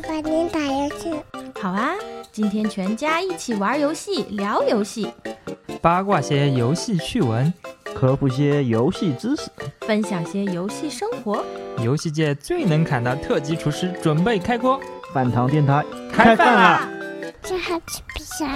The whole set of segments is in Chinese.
爸爸，您打游戏？好啊，今天全家一起玩游戏，聊游戏，八卦些游戏趣闻，科普些游戏知识，分享些游戏生活。游戏界最能砍的特级厨师准备开锅，饭堂电台开饭啦！这还吃不啥？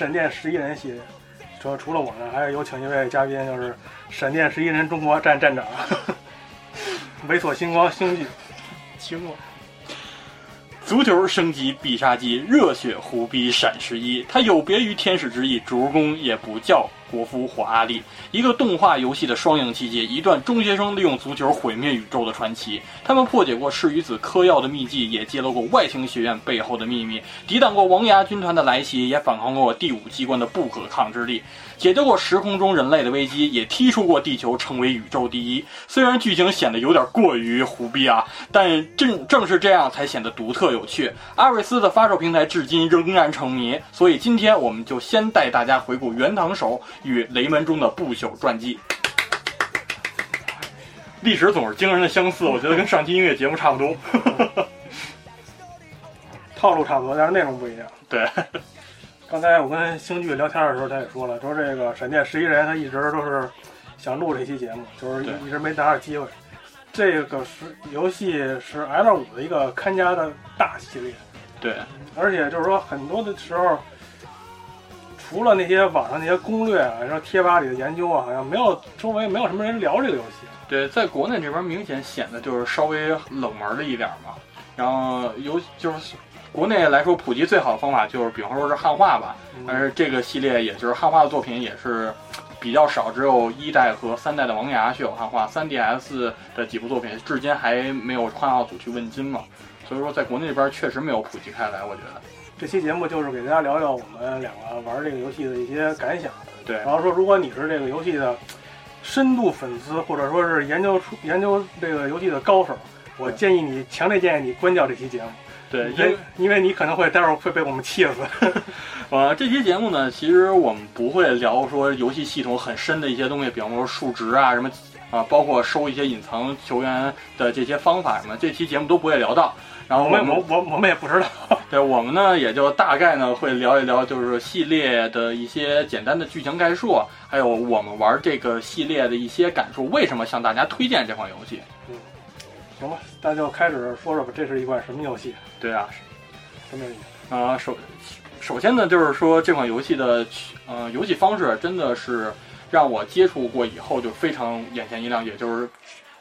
闪电十一人系列。除除了我呢，还有请一位嘉宾，就是闪电十一人中国站站长，猥琐星光星际，期末。足球升级必杀技，热血虎逼闪十一。它有别于天使之翼，主人公也不叫国夫或阿力。一个动画游戏的双赢奇迹，一段中学生利用足球毁灭宇宙的传奇。他们破解过赤羽子嗑药的秘籍，也揭露过外星学院背后的秘密，抵挡过王牙军团的来袭，也反抗过第五机关的不可抗之力。解救过时空中人类的危机，也踢出过地球，成为宇宙第一。虽然剧情显得有点过于胡逼啊，但正正是这样才显得独特有趣。阿瑞斯的发售平台至今仍然成谜，所以今天我们就先带大家回顾原堂手与雷门中的不朽传记。历史总是惊人的相似，我觉得跟上期音乐节目差不多。套路差不多，但是内容不一样。对，刚才我跟星剧聊天的时候，他也说了，说这个闪电十一人他一直都是想录这期节目，就是一直没拿着机会。这个是游戏是 L 五的一个看家的大系列，对，而且就是说很多的时候，除了那些网上那些攻略啊，然后贴吧里的研究啊，好像没有周围没有什么人聊这个游戏。对，在国内这边明显显得就是稍微冷门了一点嘛。然后尤就是国内来说普及最好的方法就是，比方说是汉化吧。但是这个系列也就是汉化的作品也是比较少，只有一代和三代的王牙是有汉化，3DS 的几部作品至今还没有汉化组去问津嘛。所以说在国内这边确实没有普及开来，我觉得。这期节目就是给大家聊聊我们两个玩这个游戏的一些感想。对，然后说，如果你是这个游戏的深度粉丝，或者说是研究出研究这个游戏的高手，我建议你强烈建议你关掉这期节目。对，因因为你可能会待会儿会被我们气死。呃，这期节目呢，其实我们不会聊说游戏系统很深的一些东西，比方说数值啊什么啊，包括收一些隐藏球员的这些方法什么，这期节目都不会聊到。然后我们我我我们也不知道。对我们呢，也就大概呢会聊一聊，就是系列的一些简单的剧情概述，还有我们玩这个系列的一些感受，为什么向大家推荐这款游戏。嗯，行吧，那就开始说说吧，这是一款什么游戏？对啊，什么游戏？啊、首首先呢，就是说这款游戏的呃游戏方式真的是让我接触过以后就非常眼前一亮，也就是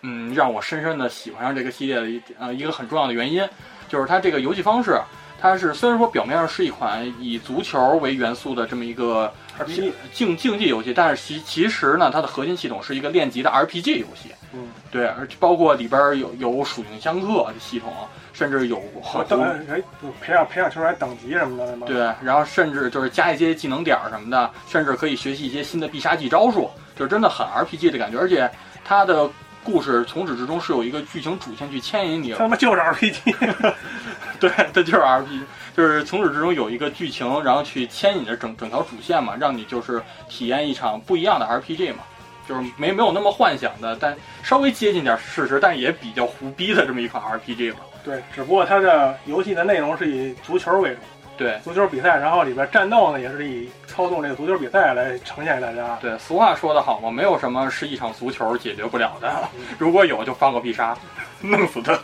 嗯让我深深的喜欢上这个系列的一呃一个很重要的原因，就是它这个游戏方式，它是虽然说表面上是一款以足球为元素的这么一个 RPG 竞竞技游戏，但是其其实呢，它的核心系统是一个练级的 RPG 游戏。嗯，对，而且包括里边有有属性相克的系统，甚至有和等哎培养培养球员等级什么的吗？对，然后甚至就是加一些技能点什么的，甚至可以学习一些新的必杀技招数，就是真的很 RPG 的感觉。而且它的故事从始至终是有一个剧情主线去牵引你。他妈就是 RPG，对，它就是 RPG，就是从始至终有一个剧情，然后去牵引着整整条主线嘛，让你就是体验一场不一样的 RPG 嘛。就是没没有那么幻想的，但稍微接近点事实，但也比较胡逼的这么一款 RPG 嘛。对，只不过它的游戏的内容是以足球为主，对足球比赛，然后里边战斗呢也是以操纵这个足球比赛来呈现给大家。对，俗话说得好嘛，没有什么是一场足球解决不了的，如果有就放个必杀，弄死他。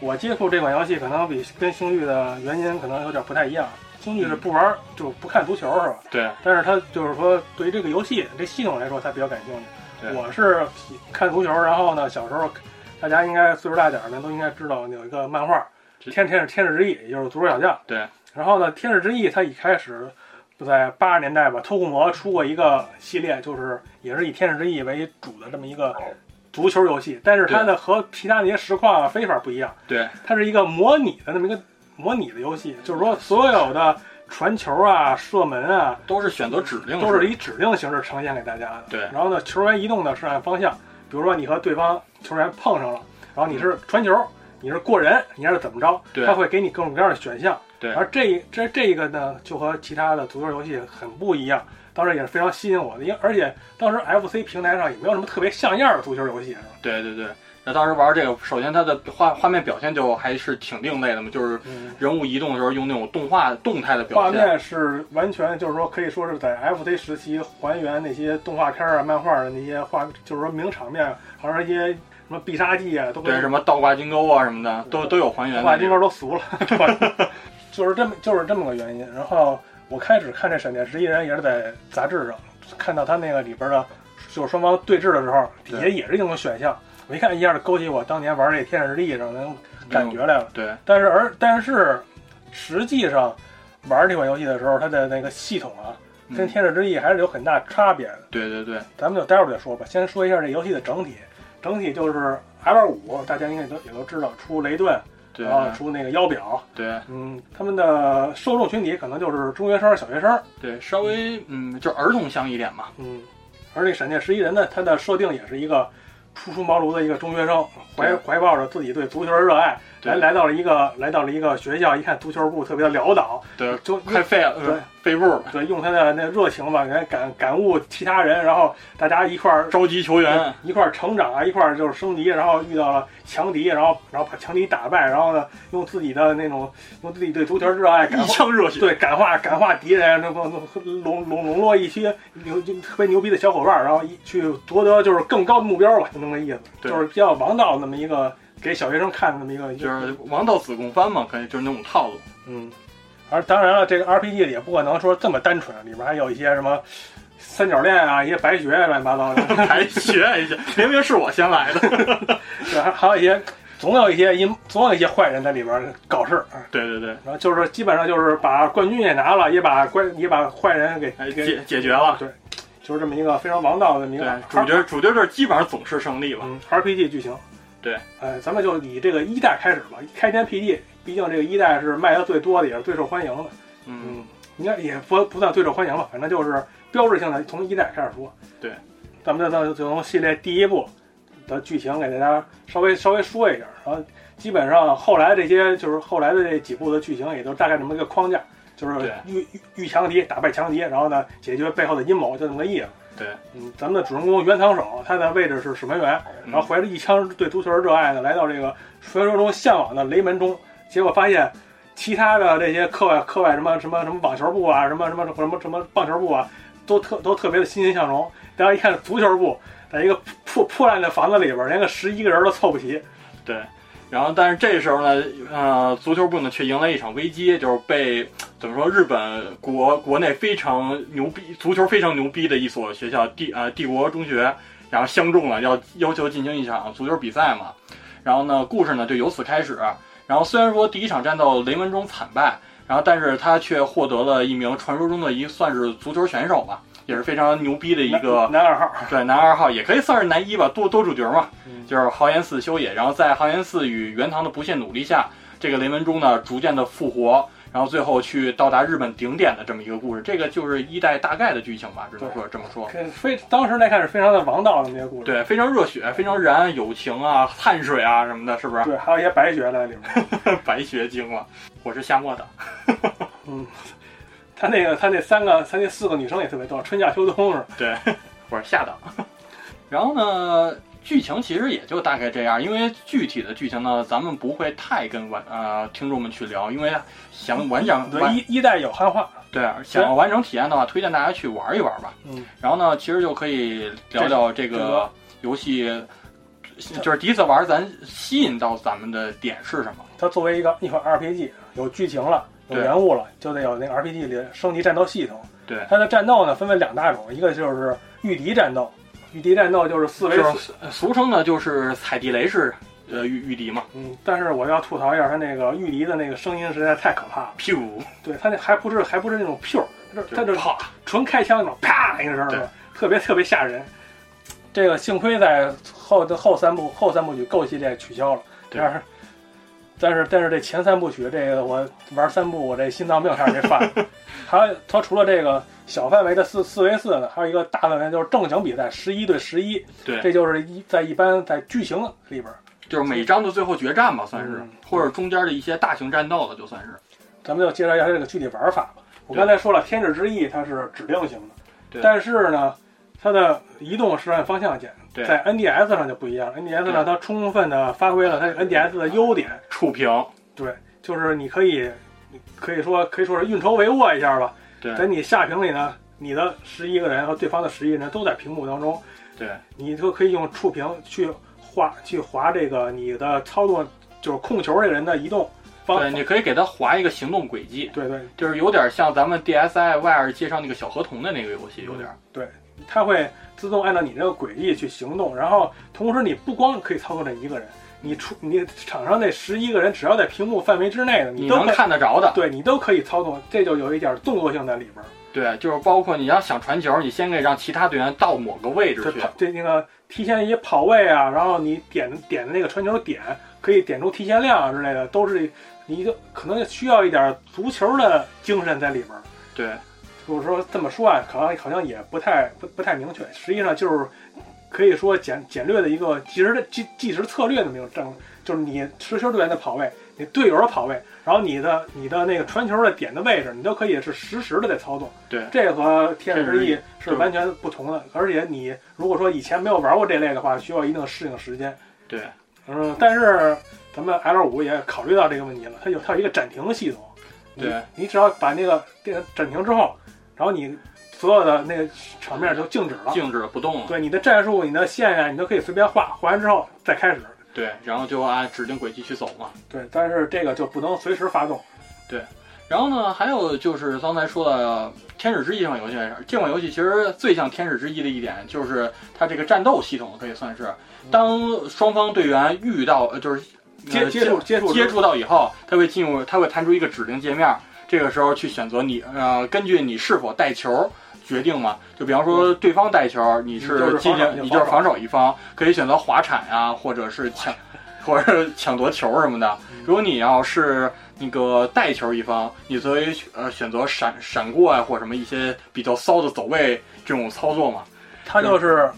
我接触这款游戏可能比跟星域的原因可能有点不太一样。星域是不玩就不看足球是吧？对但是他就是说对于这个游戏这系统来说，他比较感兴趣。对我是看足球，然后呢，小时候大家应该岁数大点的都应该知道有一个漫画《天天是天使之翼》，也就是足球小将。对。然后呢，《天使之翼》它一开始就在八十年代吧，偷库摩出过一个系列，就是也是以《天使之翼》为主的这么一个足球游戏，但是它呢和其他那些实况啊飞法不一样，对它是一个模拟的那么一个模拟的游戏，就是说所有的传球啊、射门啊，都是选择指令，都是以指令形式呈现给大家的。对然后呢，球员移动呢是按方向，比如说你和对方球员碰上了，然后你是传球，你是过人，你还是怎么着，对他会给你各种各样的选项。对而这这这个呢，就和其他的足球游戏很不一样，当时也是非常吸引我的，因为而且当时 FC 平台上也没有什么特别像样的足球游戏，是吧？对对对。那当时玩这个，首先它的画画面表现就还是挺另类的嘛，就是嗯，人物移动的时候用那种动画动态的表现。画面是完全就是说可以说是在 FC 时期还原那些动画片啊、漫画的那些画，就是说名场面，好像一些什么必杀技啊，都对，什么倒挂金钩啊什么的，都都有还原倒挂金钩都俗了？就是这么就是这么个原因。然后我开始看这闪电十一人也是在杂志上看到他那个里边的，就是双方对峙的时候，底下也是一种选项。我一看一下就勾起我当年玩这《天使之翼》上那种感觉来了。对但是而但是实际上玩这款游戏的时候，它的那个系统啊，跟嗯《天使之翼》还是有很大差别的。对对对咱们就待会儿再说吧。先说一下这游戏的整体，整体就是 L 五，大家应该都也都知道，出雷顿，对然后出那个腰表，对嗯，他们的受众群体可能就是中学生、小学生，对，稍微嗯，就儿童向一点嘛。嗯，而那闪电十一人呢，它的设定也是一个初出茅庐的一个中学生，怀怀抱着自己对足球的热爱，对来来到了一个来到了一个学校，一看足球部特别的潦倒，对，就快废了，对呃废部了，对，用他的那热情吧，来感感悟其他人，然后大家一块儿召集球员。一块儿成长啊，一块儿就是升级，然后遇到了强敌，然后然后把强敌打败，然后呢，用自己的那种用自己对足球热爱感一化，腔热血，对感化感化敌人，那个笼笼笼络一些牛就特别牛逼的小伙伴儿，然后一去夺得就是更高的目标吧，就那么个意思，对就是比较王道那么一个给小学生看的那么一个，就是王道子贡番嘛，可以就是那种套路。嗯。而当然了，这个 RPG 也不可能说这么单纯，里面还有一些什么三角恋啊，一些白学啊乱七八糟的。白学一下，明明是我先来的。对，还还有一些，总有一些阴，总有一些坏人在里边搞事对对对，然后就是基本上就是把冠军也拿了，也把关也把坏人给哎，给，解解决了。对就是这么一个非常王道的这么一对个，主角主角这基本上总是胜利吧。嗯 RPG 剧情。对，呃，咱们就以这个一代开始吧。开天辟地，毕竟这个一代是卖的最多的，也是最受欢迎的。嗯，嗯，应该也不不算最受欢迎吧，反正就是标志性的，从一代开始说。对，咱们就就从系列第一部的剧情给大家稍微稍微说一下，然后基本上后来这些就是后来的这几部的剧情也都大概这么一个框架，就是遇遇强敌，打败强敌，然后呢解决背后的阴谋，就这么个意思。对，嗯，咱们的主人公原堂守，他的位置是守门员，嗯然后怀着一腔对足球的热爱呢，来到这个传说中向往的雷门中，结果发现其他的这些课外课外什么什么什么网球部啊，什么什么什么什么棒球部啊，都特都特别的欣欣向荣。大家一看足球部，在一个破破烂的房子里边，连个十一个人都凑不齐。对。然后，但是这时候呢，呃，足球部呢却迎来一场危机，就是被怎么说，日本国国内非常牛逼、足球非常牛逼的一所学校帝呃帝国中学，然后相中了，要要求进行一场足球比赛嘛。然后呢，故事呢就由此开始。然后虽然说第一场战斗雷文中惨败，然后但是他却获得了一名传说中的一算是足球选手吧，也是非常牛逼的一个男二号，对，男二号也可以算是男一吧，多多主角嘛，嗯就是豪言寺修也。然后在豪言寺与原堂的不懈努力下，这个雷文忠呢逐渐的复活，然后最后去到达日本顶点的这么一个故事。这个就是一代大概的剧情吧，只能说这么说。非当时来看是非常的王道的那些故事。对，非常热血，非常燃，友情啊，汗水啊什么的，是不是？对，还有一些白学在里面。白学精了，我是夏末的。嗯，他那个他那三个他那四个女生也特别逗，春夏秋冬是吧。对，我是夏档。然后呢，剧情其实也就大概这样，因为具体的剧情呢，咱们不会太跟玩呃听众们去聊，因为想完整对一一代有汉化，对想要完整体验的话，推荐大家去玩一玩吧。嗯，然后呢，其实就可以聊聊这个游戏，就是第一次玩咱吸引到咱们的点是什么？它作为一个一款 RPG，有剧情了，有对人物了，就得有那个 RPG 里升级战斗系统。对它的战斗呢分为两大种，一个就是御敌战斗，御敌战斗就是四 v 四，就是俗称的就是踩地雷式呃御御敌嘛，嗯，但是我要吐槽一下，它那个御敌的那个声音实在太可怕了。噗，对，它那还不是还不是那种它是它就是啪，纯开枪那种啪一个声儿，特别特别吓人。这个幸亏在后的后三部后三部曲 Go 系列取消了，对但是但是但是这前三部曲这个我玩三部我这心脏病差点没犯了。还有它除了这个小范围的四四 v 四呢，还有一个大范围就是正经比赛十一对十一，对，这就是一在一般在剧情里边儿，就是每章的最后决战吧，算是嗯，或者中间的一些大型战斗了，就算是。咱们就介绍一下它这个具体玩法吧。我刚才说了，天使之翼它是指令型的，对但是呢，它的移动是按方向键，对在 NDS 上就不一样。NDS 上它充分的发挥了它 NDS 的优点，触屏，对就是你可以，可以说可以说是运筹帷幄一下吧。对在你下屏里呢，你的十一个人和对方的十一个人都在屏幕当中，对你就可以用触屏去划去划这个你的操作，就是控球这个人的移动方对，你可以给他划一个行动轨迹，对对，就是有点像咱们 DSi Y 二介绍那个小河童的那个游戏，有点儿。它会自动按照你这个轨迹去行动，然后同时你不光可以操控这一个人，你出你场上那十一个人只要在屏幕范围之内的，你能都可以看得着的，对你都可以操纵，这就有一点动作性在里边儿。对，就是包括你要想传球，你先可以让其他队员到某个位置去，这跑这那个提前一些跑位啊，然后你点点的那个传球点可以点出提前量啊之类的，都是你就可能需要一点足球的精神在里边儿。对就是说这么说啊，好像好像也不太不不太明确，实际上就是可以说简简略的一个计时的计计时策略的那种正，就是你持球队员的跑位，你队友的跑位，然后你的你的那个传球的点的位置，你都可以是实时的在操纵。对这和天使之翼是完全不同的，而且你如果说以前没有玩过这类的话，需要一定的适应时间。对嗯，但是咱们 L 五也考虑到这个问题了，它有它有一个暂停系统。你对，你只要把那个电暂停之后，然后你所有的那个场面就静止了。静止不动了，对你的战术、你的线呀、你都可以随便画，画完之后再开始。对，然后就按指定轨迹去走嘛。对，但是这个就不能随时发动。对然后呢，还有就是刚才说的《天使之翼》这款游戏这款游戏其实最像《天使之翼》的一点就是它这个战斗系统可以算是，当双方队员遇到呃就是接触接触接触到以后，它会进入，它会弹出一个指令界面，这个时候去选择你呃，根据你是否带球决定嘛。就比方说对方带球，你你是进行你就是防守一方，可以选择滑铲呀、或者是抢，或者是抢夺球什么的。如果你要是那个带球一方，你作为呃选择闪闪过啊，或什么一些比较骚的走位这种操作嘛。他就是，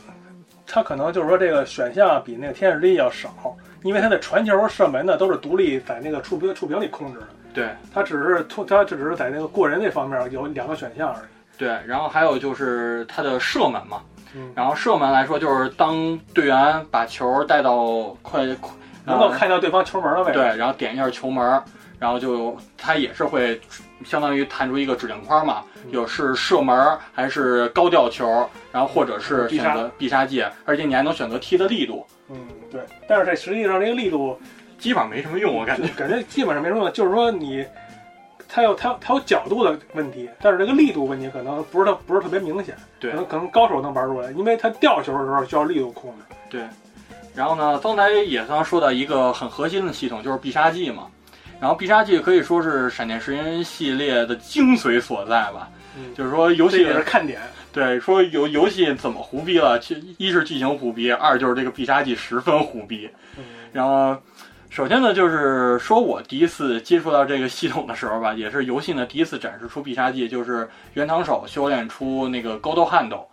他可能就是说这个选项比那个天使之翼要少，因为他的传球、射门呢都是独立在那个触屏触屏里控制的。对他只是突，他只是在那个过人那方面有两个选项而已。对，然后还有就是他的射门嘛。嗯，然后射门来说，就是当队员把球带到快，快能够呃看到对方球门的位置。对，然后点一下球门，然后就他也是会相当于弹出一个指令框嘛，嗯有是射门还是高吊球，然后或者是选择必杀技，而且你还能选择踢的力度，嗯，对。但是这实际上这个力度基本上没什么用，我感觉。感觉基本上没什么用，就是说你，它有它有它有角度的问题，但是这个力度问题可能不是特不是特别明显，对可能可能高手能玩出来，因为它吊球的时候需要力度控制。对，然后呢，刚才也刚说到一个很核心的系统，就是必杀技嘛。然后必杀技可以说是闪电十一系列的精髓所在吧。嗯就是说游戏这也是看点。对说游游戏怎么胡逼了，其一是剧情胡逼，二就是这个必杀技十分胡逼。嗯然后，首先呢，就是说我第一次接触到这个系统的时候吧，也是游戏呢第一次展示出必杀技，就是原堂手修炼出那个高斗汉斗，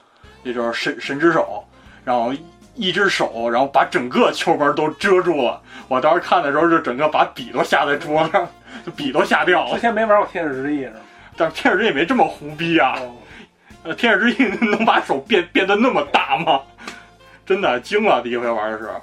也就是神神之手，然后一只手，然后把整个球门都遮住了。我当时看的时候，就整个把笔都吓在桌上，就笔都吓掉之了。前没玩过天使之翼是吗？但是天使之翼没这么胡逼啊！哦，呃，天使之翼能把手变变得那么大吗？真的惊了，第一回玩的时候。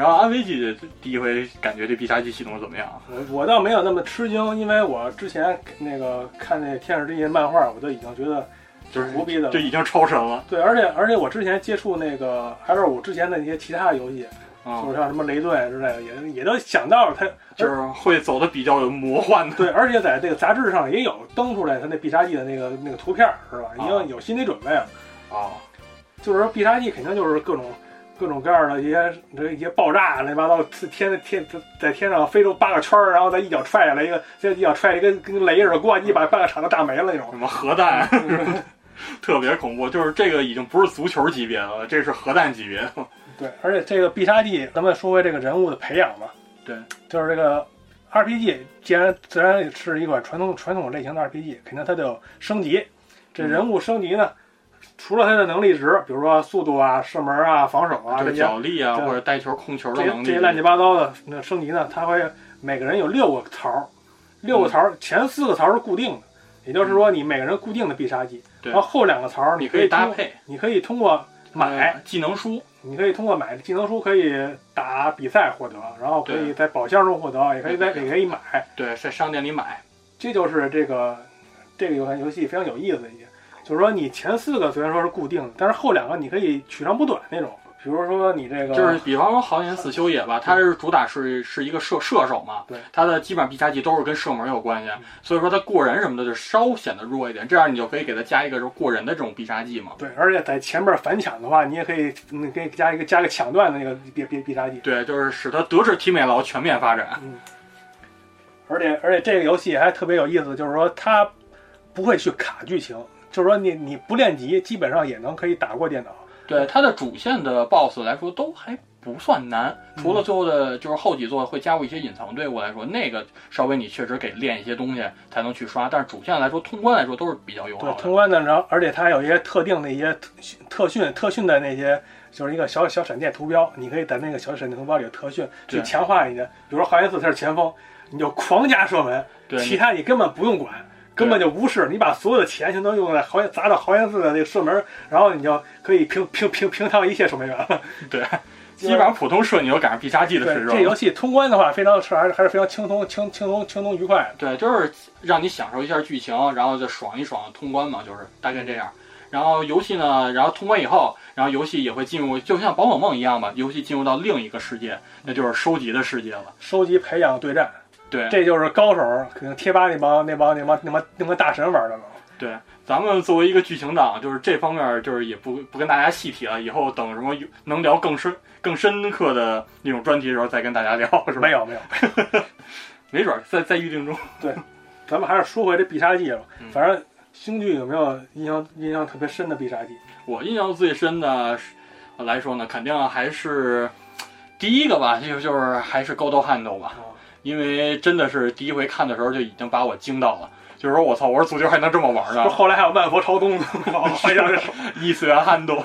然后安飞机第一回感觉这必杀技系统怎么样？我我倒没有那么吃惊，因为我之前那个看那《天使之翼》漫画，我都已经觉得就是胡逼的就。已经超神了对，而且而且我之前接触那个 L 五之前的那些其他游戏，啊就！是像什么雷顿之类的，也也都想到了它，就是会走的比较有魔幻的。对，而且在这个杂志上也有登出来它那必杀技的那个那个图片，是吧？已啊经有心理准备了。啊，就是说必杀技肯定就是各种各种各样的一些这一些爆炸乱七八糟，天天在天上飞出八个圈儿，然后再一脚踹下来一个，再一脚踹一个跟雷似的，咣一把半个场都炸没了那种什。么核弹，特别恐怖。就是这个已经不是足球级别的了，这是核弹级别的。对，而且这个必杀技，咱们说回这个人物的培养嘛。对，就是这个 RPG，既然自然是一款传统传统类型的 RPG，肯定它就有升级。这人物升级呢，除了他的能力值，比如说速度啊、射门啊、防守啊就是这些脚力啊，或者带球控球的这能力，这些乱七八糟的那升级呢，它会每个人有六个槽儿，六个槽儿前四个槽儿是固定的，也就是说你每个人固定的必杀技，对。然后后两个槽儿你可以搭配。你可以通过买，呃技能书，你可以通过买技能书可以打比赛获得，然后可以在宝箱中获得，也可以在也可以买，对，在商店里买。这就是这个这个游戏游戏非常有意思的一点，就是说你前四个虽然说是固定的，但是后两个你可以取长补短那种，比如说你这个就是比方说豪言死修也吧，他是主打是是一个射射手嘛，对，他的基本上必杀技都是跟射门有关系，所以说他过人什么的就稍显得弱一点，这样你就可以给他加一个就是过人的这种必杀技嘛。对，而且在前面反抢的话，你也可以，你可以加一个加个抢断的那个必必必杀技。对，就是使他德智体美劳全面发展。而且而且这个游戏还特别有意思，就是说它不会去卡剧情，就是说你你不练级，基本上也能可以打过电脑。对它的主线的 BOSS 来说都还不算难，除了最后的就是后几座会加入一些隐藏队伍来说，那个稍微你确实给练一些东西才能去刷，但是主线来说通关来说都是比较友对好，的。通关的，然后而且它还有一些特定的一些特特训特训的那些。就是一个小小闪电图标，你可以在那个小闪电图标里的特训去强化你的，比如说华元四他是前锋，你就狂加射门，对，其他你根本不用管，根本就无视。你把所有的钱全都用在豪砸到豪言寺的那个射门，然后你就可以平平平平趟一切守门员了。对，基本上普通射你都赶上必杀技的对时，候。这游戏通关的话，非常是还是还是非常轻松、轻轻松、轻松愉快。对，就是让你享受一下剧情，然后就爽一爽通关嘛，就是大概这样。然后游戏呢，然后通关以后，然后游戏也会进入，就像宝可梦一样吧，游戏进入到另一个世界，那就是收集的世界了。收集、培养、对战，对，这就是高手可能贴吧那帮那帮那帮那帮那帮大神玩的了。对，咱们作为一个剧情党，就是这方面就是也不不跟大家细提了，以后等什么有能聊更深更深刻的那种专题的时候再跟大家聊，是吧？没，有没有，没 准儿在在预定中。对咱们还是说回这必杀技了嗯。反正星剧有没有印象印象特别深的必杀技？我印象最深的来说呢，肯定还是第一个吧，就就是还是高刀汉斗吧，啊，因为真的是第一回看的时候就已经把我惊到了，就是说我操，我说足球还能这么玩呢，后来还有万佛朝宗呢，好像是异次元撼动。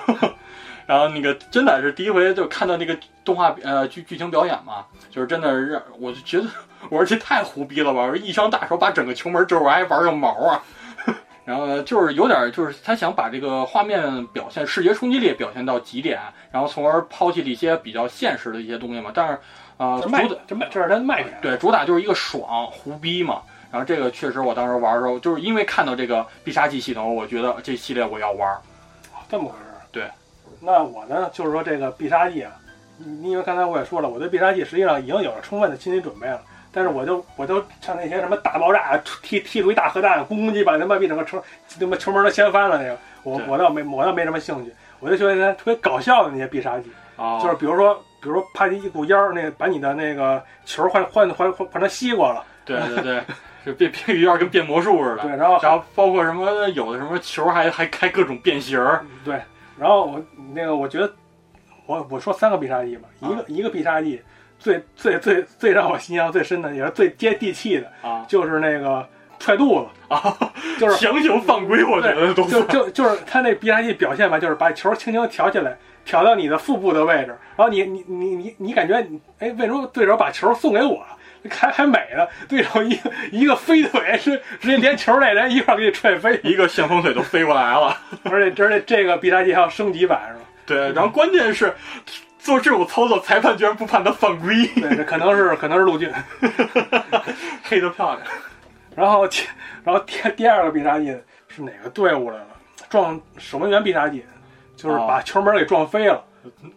然后那个真的是第一回就看到那个动画呃剧剧情表演嘛，就是真的是让我就觉得我说这太胡逼了吧！我说一双大手把整个球门遮住，还玩个毛啊！然后呢，就是有点就是他想把这个画面表现视觉冲击力表现到极点，然后从而抛弃了一些比较现实的一些东西嘛。但是呃，这卖主打这卖这是它的卖点。对主打就是一个爽胡逼嘛。然后这个确实我当时玩的时候，就是因为看到这个必杀技系统，我觉得这系列我要玩。这么回事儿。对，那我呢，就是说这个必杀技啊，你因为刚才我也说了，我对必杀技实际上已经有了充分的心理准备了。但是我就我就像那些什么大爆炸踢踢出一大核弹，咣咣叽把他妈逼整个球他妈球门都掀翻了那个，我我倒没我倒没什么兴趣。我就觉得特别搞笑的那些必杀技，啊，就是比如说比如说啪叽一股烟儿，那把你的那个球换换换换成西瓜了，对对对，就变变有点跟变魔术似的。对，然后然后包括什么有的什么球还还开各种变形儿，对，然后我那个我觉得，我我说三个必杀技吧，一个、一个必杀技最最最最让我印象最深的，也是最接地气的，啊就是那个踹肚子，啊，就是强行犯规，我觉得都就就就是他那必杀技表现吧，就是把球轻轻挑起来，挑到你的腹部的位置，然后你你你你你感觉你哎，为什么对手把球送给我？还还美呢，对手一个一个飞腿是直接连球带人一块儿给你踹飞，一个旋风腿都飞过来了。而且而且这个必杀技还有升级版是吧？对，然后关键是做这种操作，裁判居然不判他犯规，对，这可能是可能是陆俊。黑的漂亮。然后第然后第第二个必杀技是哪个队伍来了？撞守门员必杀技，就是把球门给撞飞了。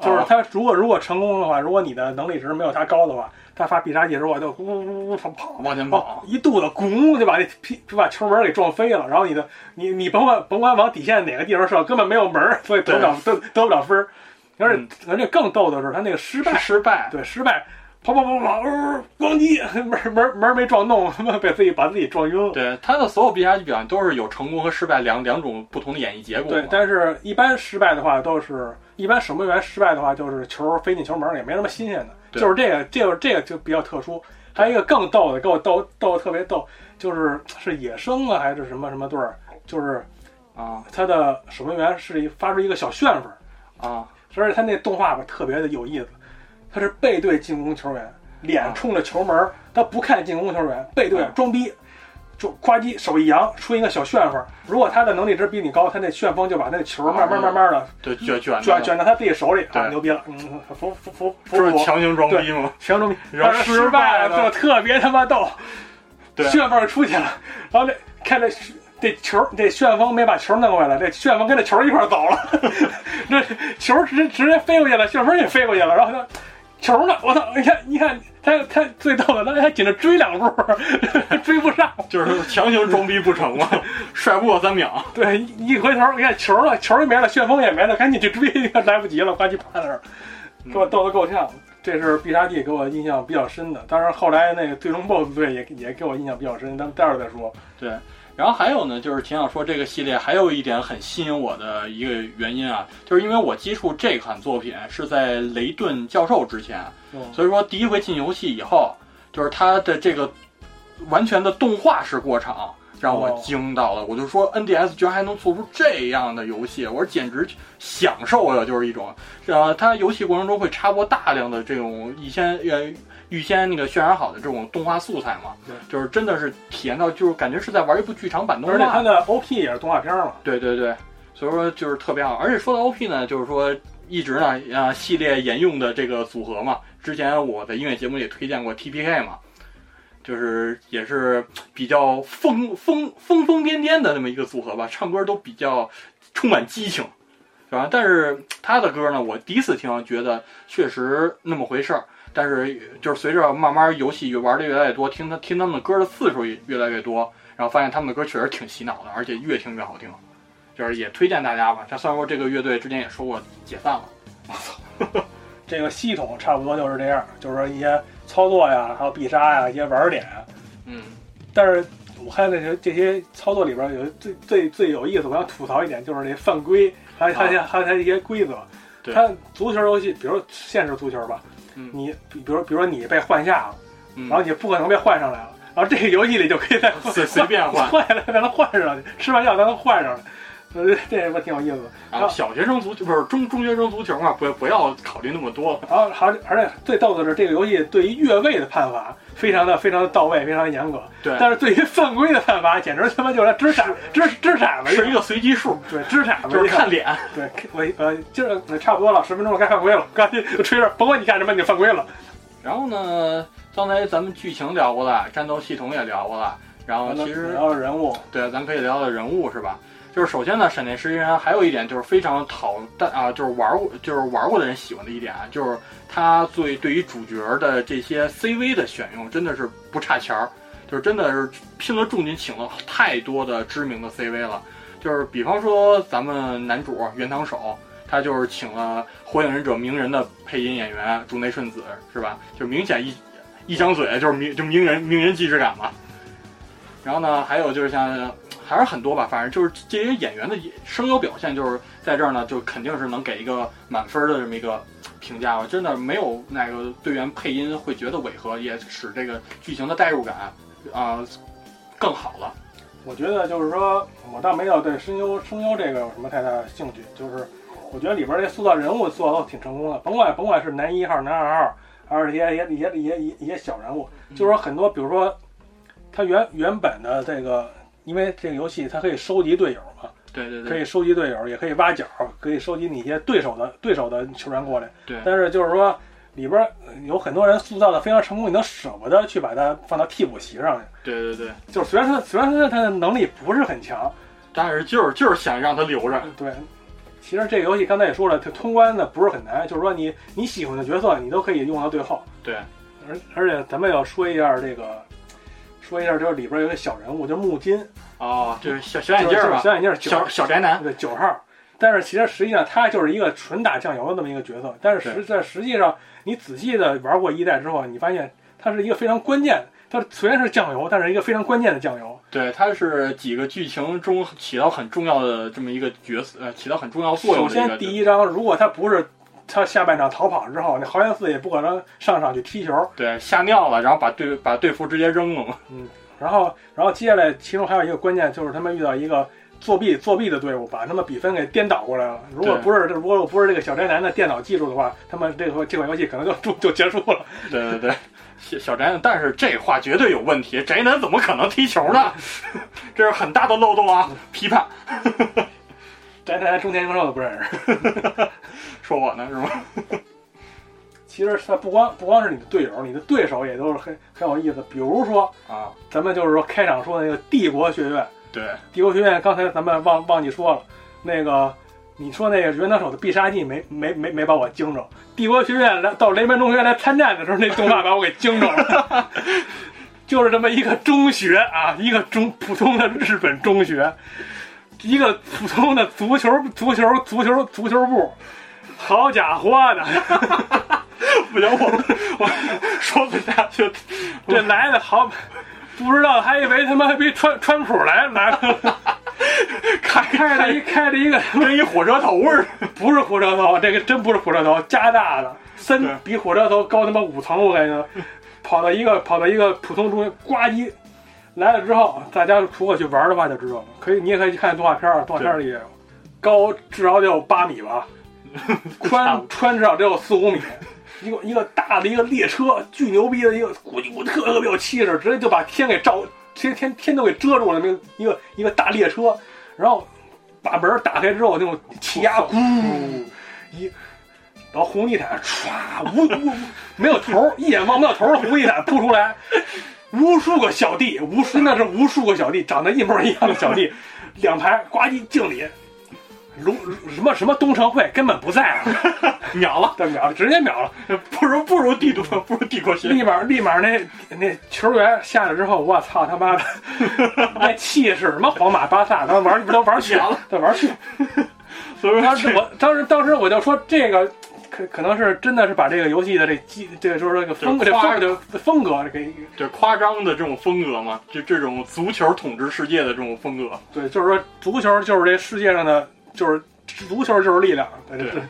就是他如果如果成功的话，如果你的能力值没有他高的话，他发必杀技的时候就呜呜呜跑跑往前跑，一肚子咕就把那屁就把球门给撞飞了。然后你的你你甭管甭管往底线哪个地方射，根本没有门，所以得不了得得不了分儿。而且而且更逗的是，他那个失败失败，对失败，跑跑跑跑，门门门没撞动，他 妈被自己把自己撞晕了。对他的所有必杀技表现都是有成功和失败两两种不同的演绎结果。对，但是一般失败的话都是一般守门员失败的话就是球飞进球门也没什么新鲜的，对就是这个这个这个就比较特殊。还有一个更逗的，给我逗逗的特别逗，就是是野生啊还是什么什么队儿，就是啊他的守门员是一发出一个小旋风，啊而且他那动画吧特别的有意思，他是背对进攻球员，脸冲着球门，他不看进攻球员，背对啊。装逼，就呱唧手一扬出一个小旋风。如果他的能力值比你高，他那旋风就把那球慢慢慢慢的对卷卷卷卷到他自己手里。啊，牛逼了，嗯，服服服服就是，强行装逼吗？强装逼，然后失失败败了就特别他妈逗，对旋风出去了，然后这看这这球这旋风没把球弄回来，这旋风跟这球一块走了，这球直直接飞过去了，旋风也飞过去了，然后他球呢，我操，你看你看他他最逗的，他还紧着追两步，追不上，就是强行装逼不成嘛，甩不过三秒。对，一一回头你看球了，球也没了，旋风也没了，赶紧去追，来不及了，呱唧趴那儿，给我逗得够呛。这是必杀技给我印象比较深的，当然后来那个最终 BOSS 队也也给我印象比较深，咱们待会儿再说。对，然后还有呢，就是挺想说这个系列还有一点很吸引我的一个原因啊，就是因为我接触这款作品是在雷顿教授之前，嗯所以说第一回进游戏以后，就是它的这个完全的动画式过场让我哦惊到了，我就说 NDS 居然还能做出这样的游戏，我说简直享受了，就是一种，呃，它游戏过程中会插播大量的这种一些呃预先那个渲染好的这种动画素材嘛对，就是真的是体验到，就是感觉是在玩一部剧场版动画。而且它的 OP 也是动画片嘛，对对对，所以说就是特别好。而且说到 OP 呢，就是说一直呢啊系列沿用的这个组合嘛，之前我在音乐节目里推荐过 TPK 嘛。就是也是比较疯疯疯疯癫癫的那么一个组合吧，唱歌都比较充满激情，是吧？但是他的歌呢，我第一次听，觉得确实那么回事儿。但是就是随着慢慢游戏玩的越来越多，听他听他们的歌的次数也越来越多，然后发现他们的歌确实挺洗脑的，而且越听越好听。就是也推荐大家吧。他虽然说这个乐队之前也说过解散了，我 操这个系统差不多就是这样，就是说一些操作呀，还有必杀呀，一些玩点啊。嗯，但是我看那些这些操作里边有最最最有意思，我想吐槽一点，就是那犯规，还有还有还有它一些规则。啊对它足球游戏，比如现实足球吧，嗯。你比比如比如说你被换下了，嗯。然后你不可能被换上来了，然后这个游戏里就可以再随随便换。换下来，才能换上去，吃完药才能换上来，呃，这个挺有意思的。然后小学生足球不是中中学生足球嘛，不不要考虑那么多。然后还而且最逗的是，这个游戏对于越位的判罚非常的非常的到位，非常的严格。对，但是对于犯规的判罚，简直他妈就是掷骰掷掷骰子，是一个随机数，对掷骰子，就是看脸。对，我呃今儿呃差不多了，十分钟了，该犯规了，赶紧吹着，甭管你干什么，你就犯规了。然后呢，刚才咱们剧情聊过了，战斗系统也聊过了，然后其实聊聊人物，对，咱可以聊聊人物是吧？就是首先呢，闪电十一人还有一点就是非常讨但啊，就是玩过就是玩过的人喜欢的一点啊，就是他最对于主角的这些 CV 的选用真的是不差钱儿，就是真的是拼了重金请了太多的知名的 CV 了，就是比方说咱们男主原堂守。他就是请了《火影忍者》鸣人的配音演员竹内顺子，是吧？就明显一一张嘴就是鸣就鸣人鸣人既视感嘛。然后呢，还有就是像还是很多吧，反正就是这些演员的声优表现，就是在这儿呢，就肯定是能给一个满分的这么一个评价吧。真的没有哪个队员配音会觉得违和，也使这个剧情的代入感啊、更好了。我觉得就是说，我倒没有对声优声优这个有什么太大的兴趣，就是我觉得里边这塑造人物做的都挺成功的，甭管甭管是男一号、男二号，还是些一些一些一些一些小人物，就是说很多，比如说他原原本的这个，因为这个游戏它可以收集队友嘛，对对对，可以收集队友，也可以挖角，可以收集你一些对手的对手的球员过来。对但是就是说里边呃有很多人塑造的非常成功，你都舍不得去把他放到替补席上去。对对对，就是虽然他虽然说他的能力不是很强，但是就是就是想让他留着。对。其实这个游戏刚才也说了，它通关的不是很难，就是说你你喜欢的角色你都可以用到最后。对，而而且咱们要说一下这个，说一下就是里边有个小人物，就是木金，哦，就是小小眼镜儿吧，小眼镜儿小小宅男。对九号。但是其实实际上他就是一个纯打酱油的这么一个角色，但是实在实际上你仔细的玩过一代之后，你发现他是一个非常关键，他虽然是酱油，但是一个非常关键的酱油。对，他是几个剧情中起到很重要的这么一个角色，呃，起到很重要作用首。先第一章，如果他不是他下半场逃跑之后，那豪彦寺也不可能上场去踢球。对吓尿了，然后把队把队服直接扔了嘛。嗯然后，然后接下来其中还有一个关键就是他们遇到一个作弊作弊的队伍，把他们比分给颠倒过来了。如果不是如果不是这个小宅男的电脑技术的话，他们这个这款游戏可能就就就结束了。对对对，小 小宅男，但是这话绝对有问题，宅男怎么可能踢球呢？这是很大的漏洞啊！批判，宅男中田英寿都不认识。说我呢是吗？其实他不光不光是你的队友，你的对手也都是很很有意思。比如说，啊，咱们就是说开场说的那个帝国学院，对帝国学院刚才咱们忘忘记说了，那个你说那个元能手的必杀技没没没没把我惊着。帝国学院来到雷门中学来参战的时候，那动画把我给惊着了。就是这么一个中学啊，一个中普通的日本中学，一个普通的足球足球足球足球部，好家伙的，不行，我我说不下去。这来的好，不知道还以为他妈比川川普来来了，开开了一开了一个跟一火车头味儿。不是火车头，这个真不是火车头，加大的，三比火车头高他妈五层，我感觉。跑到一个跑到一个普通中学，呱唧来了之后，大家如果去玩的话就知道了。可以，你也可以去看动画片儿，动画片儿里高至少得有八米吧，宽宽至少得有四五米。一个一个大的一个列车，巨牛逼的一个，估计我特特别有气势，直接就把天给照天天天都给遮住了，那个一个一个大列车，然后把门儿打开之后，那种气压咕一，然后红地毯唰呜呜没有头儿，一眼望不到头儿的红地毯铺出来，无数个小弟，无数 那是无数个小弟，长得一模一样的小弟，两排呱唧敬礼。龙什么什么东城会根本不在啊，秒了，对秒了，直接秒了。不如不如帝都，不如帝国学立马立马那那球员下来之后，我操他妈的，那气势什么皇马巴萨，咱玩不都玩去了，都玩去。所以说当时我当时当时我就说这个可可能是真的是把这个游戏的这机这个就是说这个风格这风这风格给这夸张的这种风格嘛，就这种足球统治世界的这种风格。对，就是说足球就是这世界上的就是足球就是力量，对对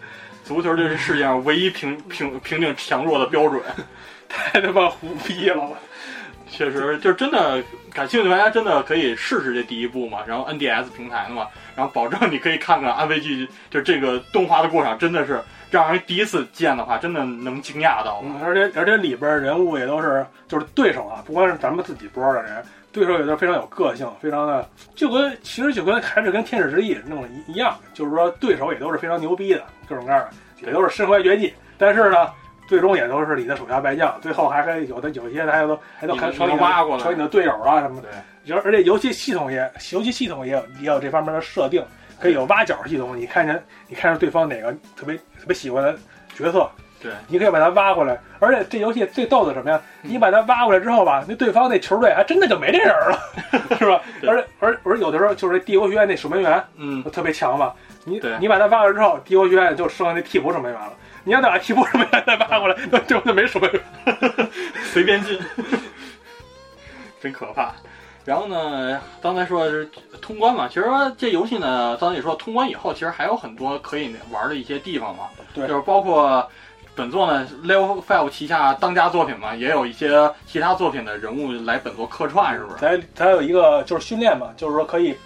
足球就是世界上唯一评评评定强弱的标准。太他妈胡逼了！确实，就真的感兴趣的玩家真的可以试试这第一部嘛，然后 NDS 平台的嘛，然后保证你可以看看安慰剂，就这个动画的过场，真的是让人第一次见的话，真的能惊讶到。嗯，而且而且里边人物也都是就是对手啊，不光是咱们自己波的人，对手也都非常有个性，非常的就跟其实就跟还是跟天使之翼弄的一一样，就是说对手也都是非常牛逼的，各种各样的，也都是身怀绝技，但是呢。最终也都是你的手下败将，最后还还有的有些还都还都你挖过来，成你的队友啊什么的。而，而且游戏系统也游戏系统也有也有这方面的设定，可以有挖角系统。你看见你看着对方哪个特别特别喜欢的角色，对，你可以把他挖过来。而且这游戏最逗的什么呀？你把他挖过来之后吧，那对方那球队还真的就没这人了，是吧？而且而而有的时候就是帝国学院那守门员，嗯，特别强嘛。你你把他挖过来之后，帝国学院就剩下那替补守门员了。你要再把替补守门员再挖过来，那就就没守门员，随便进，真可怕。然后呢，刚才说的是通关嘛，其实这游戏呢，刚才也说通关以后，其实还有很多可以玩的一些地方嘛，对，就是包括本作呢 Level Five 旗下当家作品嘛，也有一些其他作品的人物来本作客串，是不是？咱咱有一个就是训练嘛，就是说可以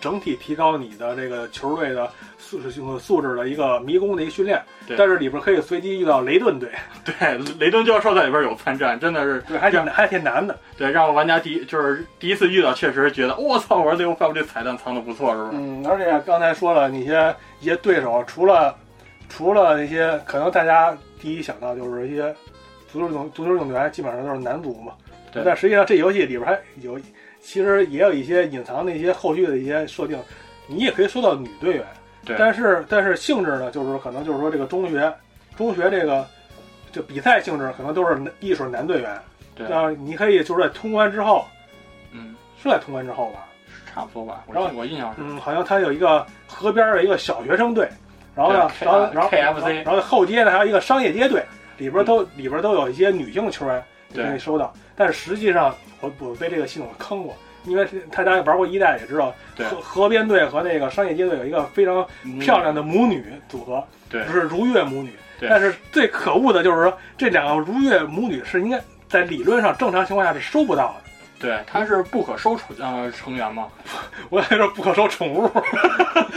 整体提高你的这个球队的素质素质的一个迷宫的一个训练。对但是里边可以随机遇到雷顿队，对，雷顿教授在里边有参战，真的是对，还挺还挺难的。对，让玩家第一就是第一次遇到，确实觉得我操，我说这彩蛋藏的不错，是不是？嗯，而且刚才说了，那些一些对手，除了除了那些可能大家第一想到就是一些足球总足球运动员，基本上都是男足嘛。对但实际上这游戏里边还有，其实也有一些隐藏的一些后续的一些设定，你也可以说到女队员。对但是但是性质呢，就是说可能就是说这个中学中学这个这比赛性质可能都是男一水男队员。对然后你可以就是在通关之后，嗯，是在通关之后吧？差不多吧，我然后我印象是。嗯，好像他有一个河边儿有一个小学生队，然后呢，然后然后 KFC 然后后街呢还有一个商业街队，里边都、里边都有一些女性球员对可以收到。但是实际上我我被这个系统坑过，因为大家玩过一代也知道，对河河边队和那个商业街队有一个非常嗯漂亮的母女组合，对不是如月母女。对但是最可恶的就是说，这两个如月母女是应该在理论上正常情况下是收不到的。对，她是不可收宠呃成员嘛，我也说不可收宠物，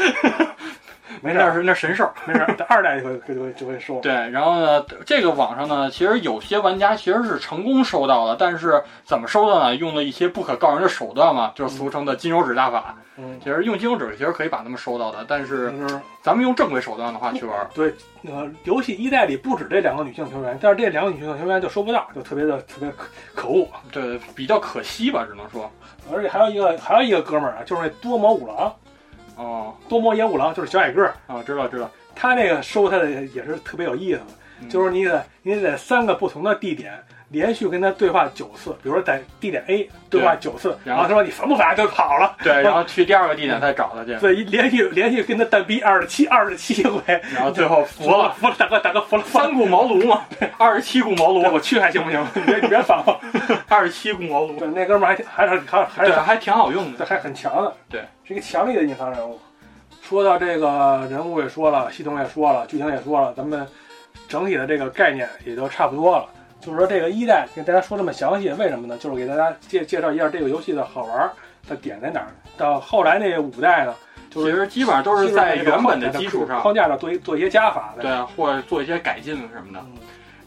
没事儿，那是那神兽。没事儿，二代就会就会就会收。对，然后呢，这个网上呢，其实有些玩家其实是成功收到了，但是怎么收的呢？用了一些不可告人的手段嘛，就是俗称的金手指大法。嗯，其实用金手指其实可以把他们收到的，但是咱们用正规手段的话去玩，对，呃游戏一代里不止这两个女性球员，但是这两个女性球员就收不到，就特别的特别可可恶。对，比较可惜吧，只能说。而且还有一个还有一个哥们儿啊，就是那多摩五郎，哦，多摩野五郎就是小矮个儿，啊，知道知道，他那个收他的也是特别有意思就是你得你得在三个不同的地点连续跟他对话九次，比如说在地点 A 对话九次，然后他说你烦不烦？就跑了，对，然后去第二个地点再找他去，对，一连续连续跟他蛋逼二十七二十七回，然后最后服了，服了，大哥大哥服了，三顾茅庐嘛，二十七顾茅，庐，我去还行不行？你别你别烦我。二十七顾茅庐，对，那哥们儿还挺还是还还是对，还挺好用的。还很强的，对，是一个强力的隐藏人物。说到这个人物也说了，系统也说了，剧情也说了，咱们整体的这个概念也就差不多了。就是说这个一代跟大家说这么详细，为什么呢？就是给大家介介绍一下这个游戏的好玩儿的点在哪儿。到后来那五代呢，就是其实基本上都是在原本的基础上，框架上做一做一些加法的。对啊，或者做一些改进什么的。嗯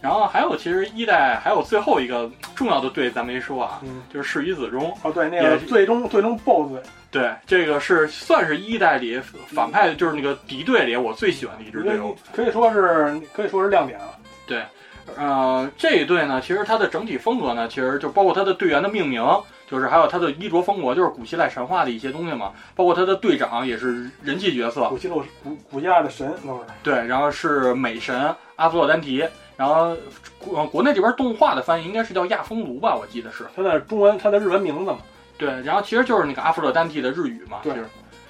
然后还有，其实一代还有最后一个重要的队，咱没说啊，嗯，就是事与子中。哦对，那个最终最终 BOSS 对，这个是算是一代里反派，就是那个敌队里我最喜欢的一支队伍。可以说是可以说是亮点了。对，呃，这一队呢，其实它的整体风格呢，其实就包括它的队员的命名，就是还有它的衣着风格，就是古希腊神话的一些东西嘛。包括它的队长也是人气角色，古希腊古古希腊的神都是。对，然后是美神阿弗洛丹提，然后国国内这边动画的翻译应该是叫亚风炉吧，我记得是。它的中文，它的日文名字嘛。对，然后其实就是那个阿弗洛丹提的日语嘛，其对实。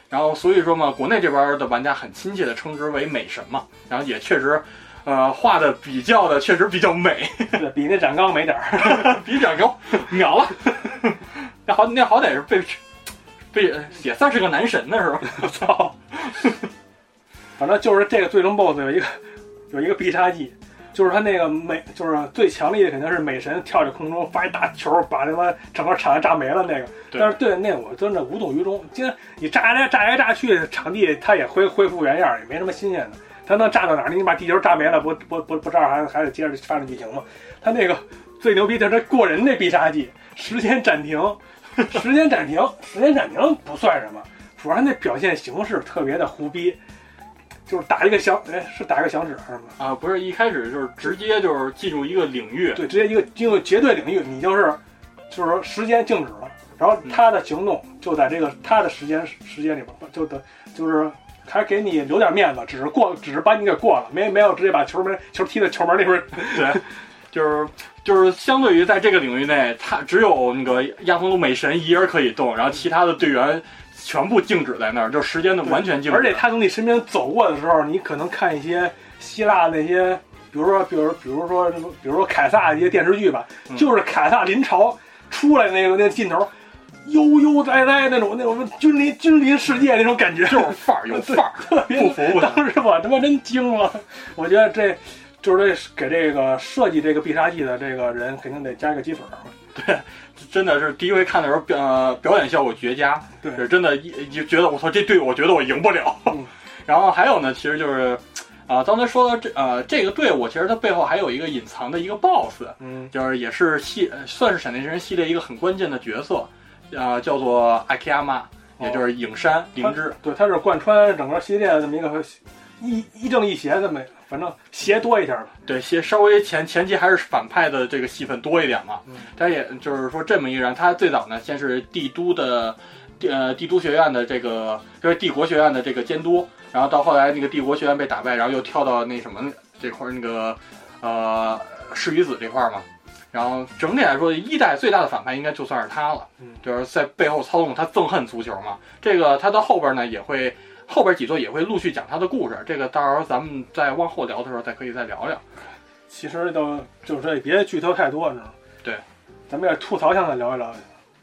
然后所以说嘛，国内这边的玩家很亲切的称之为美神嘛，然后也确实，呃，画的比较的确实比较美，比那展刚美点儿。比展刚 秒了，那好那好歹是被被也算是个男神呢是吧？我操！反正就是这个最终 BOSS 有一个有一个必杀技，就是他那个美，就是最强力的肯定是美神跳在空中发一大球，把他妈整个场子炸没了那个。但是对那我真的无动于衷，今天你炸来炸来炸去，场地它也恢恢复原样，也没什么新鲜的。它能炸到哪儿？你把地球炸没了，不不不不，这儿还还得接着发展剧情吗？他那个最牛逼的是过人那必杀技，时间暂停，时间暂停，时间暂停不算什么，主要他那表现形式特别的胡逼，就是打一个响，哎，是打一个响指是吗？啊，不是一开始就是直接就是进入一个领域，对，直接一个进入绝对领域，你就是就是说时间静止了，然后他的行动就在这个他的时间时间里边，就的就是还给你留点面子，只是过，只是把你给过了，没没有直接把球门球踢到球门那边。对，就是就是相对于在这个领域内，他只有那个亚风路美神一人可以动，然后其他的队员全部静止在那儿，就时间的完全静止。而且他从你身边走过的时候，你可能看一些希腊那些，比如说，比如，比如说，比如说凯撒一些电视剧吧，嗯就是凯撒临朝出来那个那个镜头，悠悠哉哉那种那种君临君临世界那种感觉，就是范儿，有范儿，特别不服当时我他妈真惊了，我觉得这就是这给这个设计这个必杀技的这个人肯定得加一个鸡腿儿。对真的是第一回看的时候，表呃表演效果绝佳，对。是真的，一就觉得我操这队，我觉得我赢不了。嗯。然后还有呢，其实就是，啊、刚才说到这呃这个队伍，其实它背后还有一个隐藏的一个 BOSS，嗯。就是也是系呃算是闪电人系列一个很关键的角色，啊、叫做艾克亚玛，也就是影山灵芝。对，它是贯穿整个系列的这么一个一一正一邪这么，反正邪多一点吧。对，邪稍微前前期还是反派的这个戏份多一点嘛。嗯他也就是说这么一个人，他最早呢先是帝都的，帝呃帝都学院的这个就是帝国学院的这个监督，然后到后来那个帝国学院被打败，然后又跳到那什么这块儿那个呃世与子这块儿嘛。然后整体来说，一代最大的反派应该就算是他了，嗯就是在背后操纵他憎恨足球嘛。这个他到后边呢也会。后边几座也会陆续讲他的故事，这个到时候咱们再往后聊的时候再可以再聊聊。其实都就是说别剧透太多，知道吗？对，咱们也吐槽一下，再聊一聊，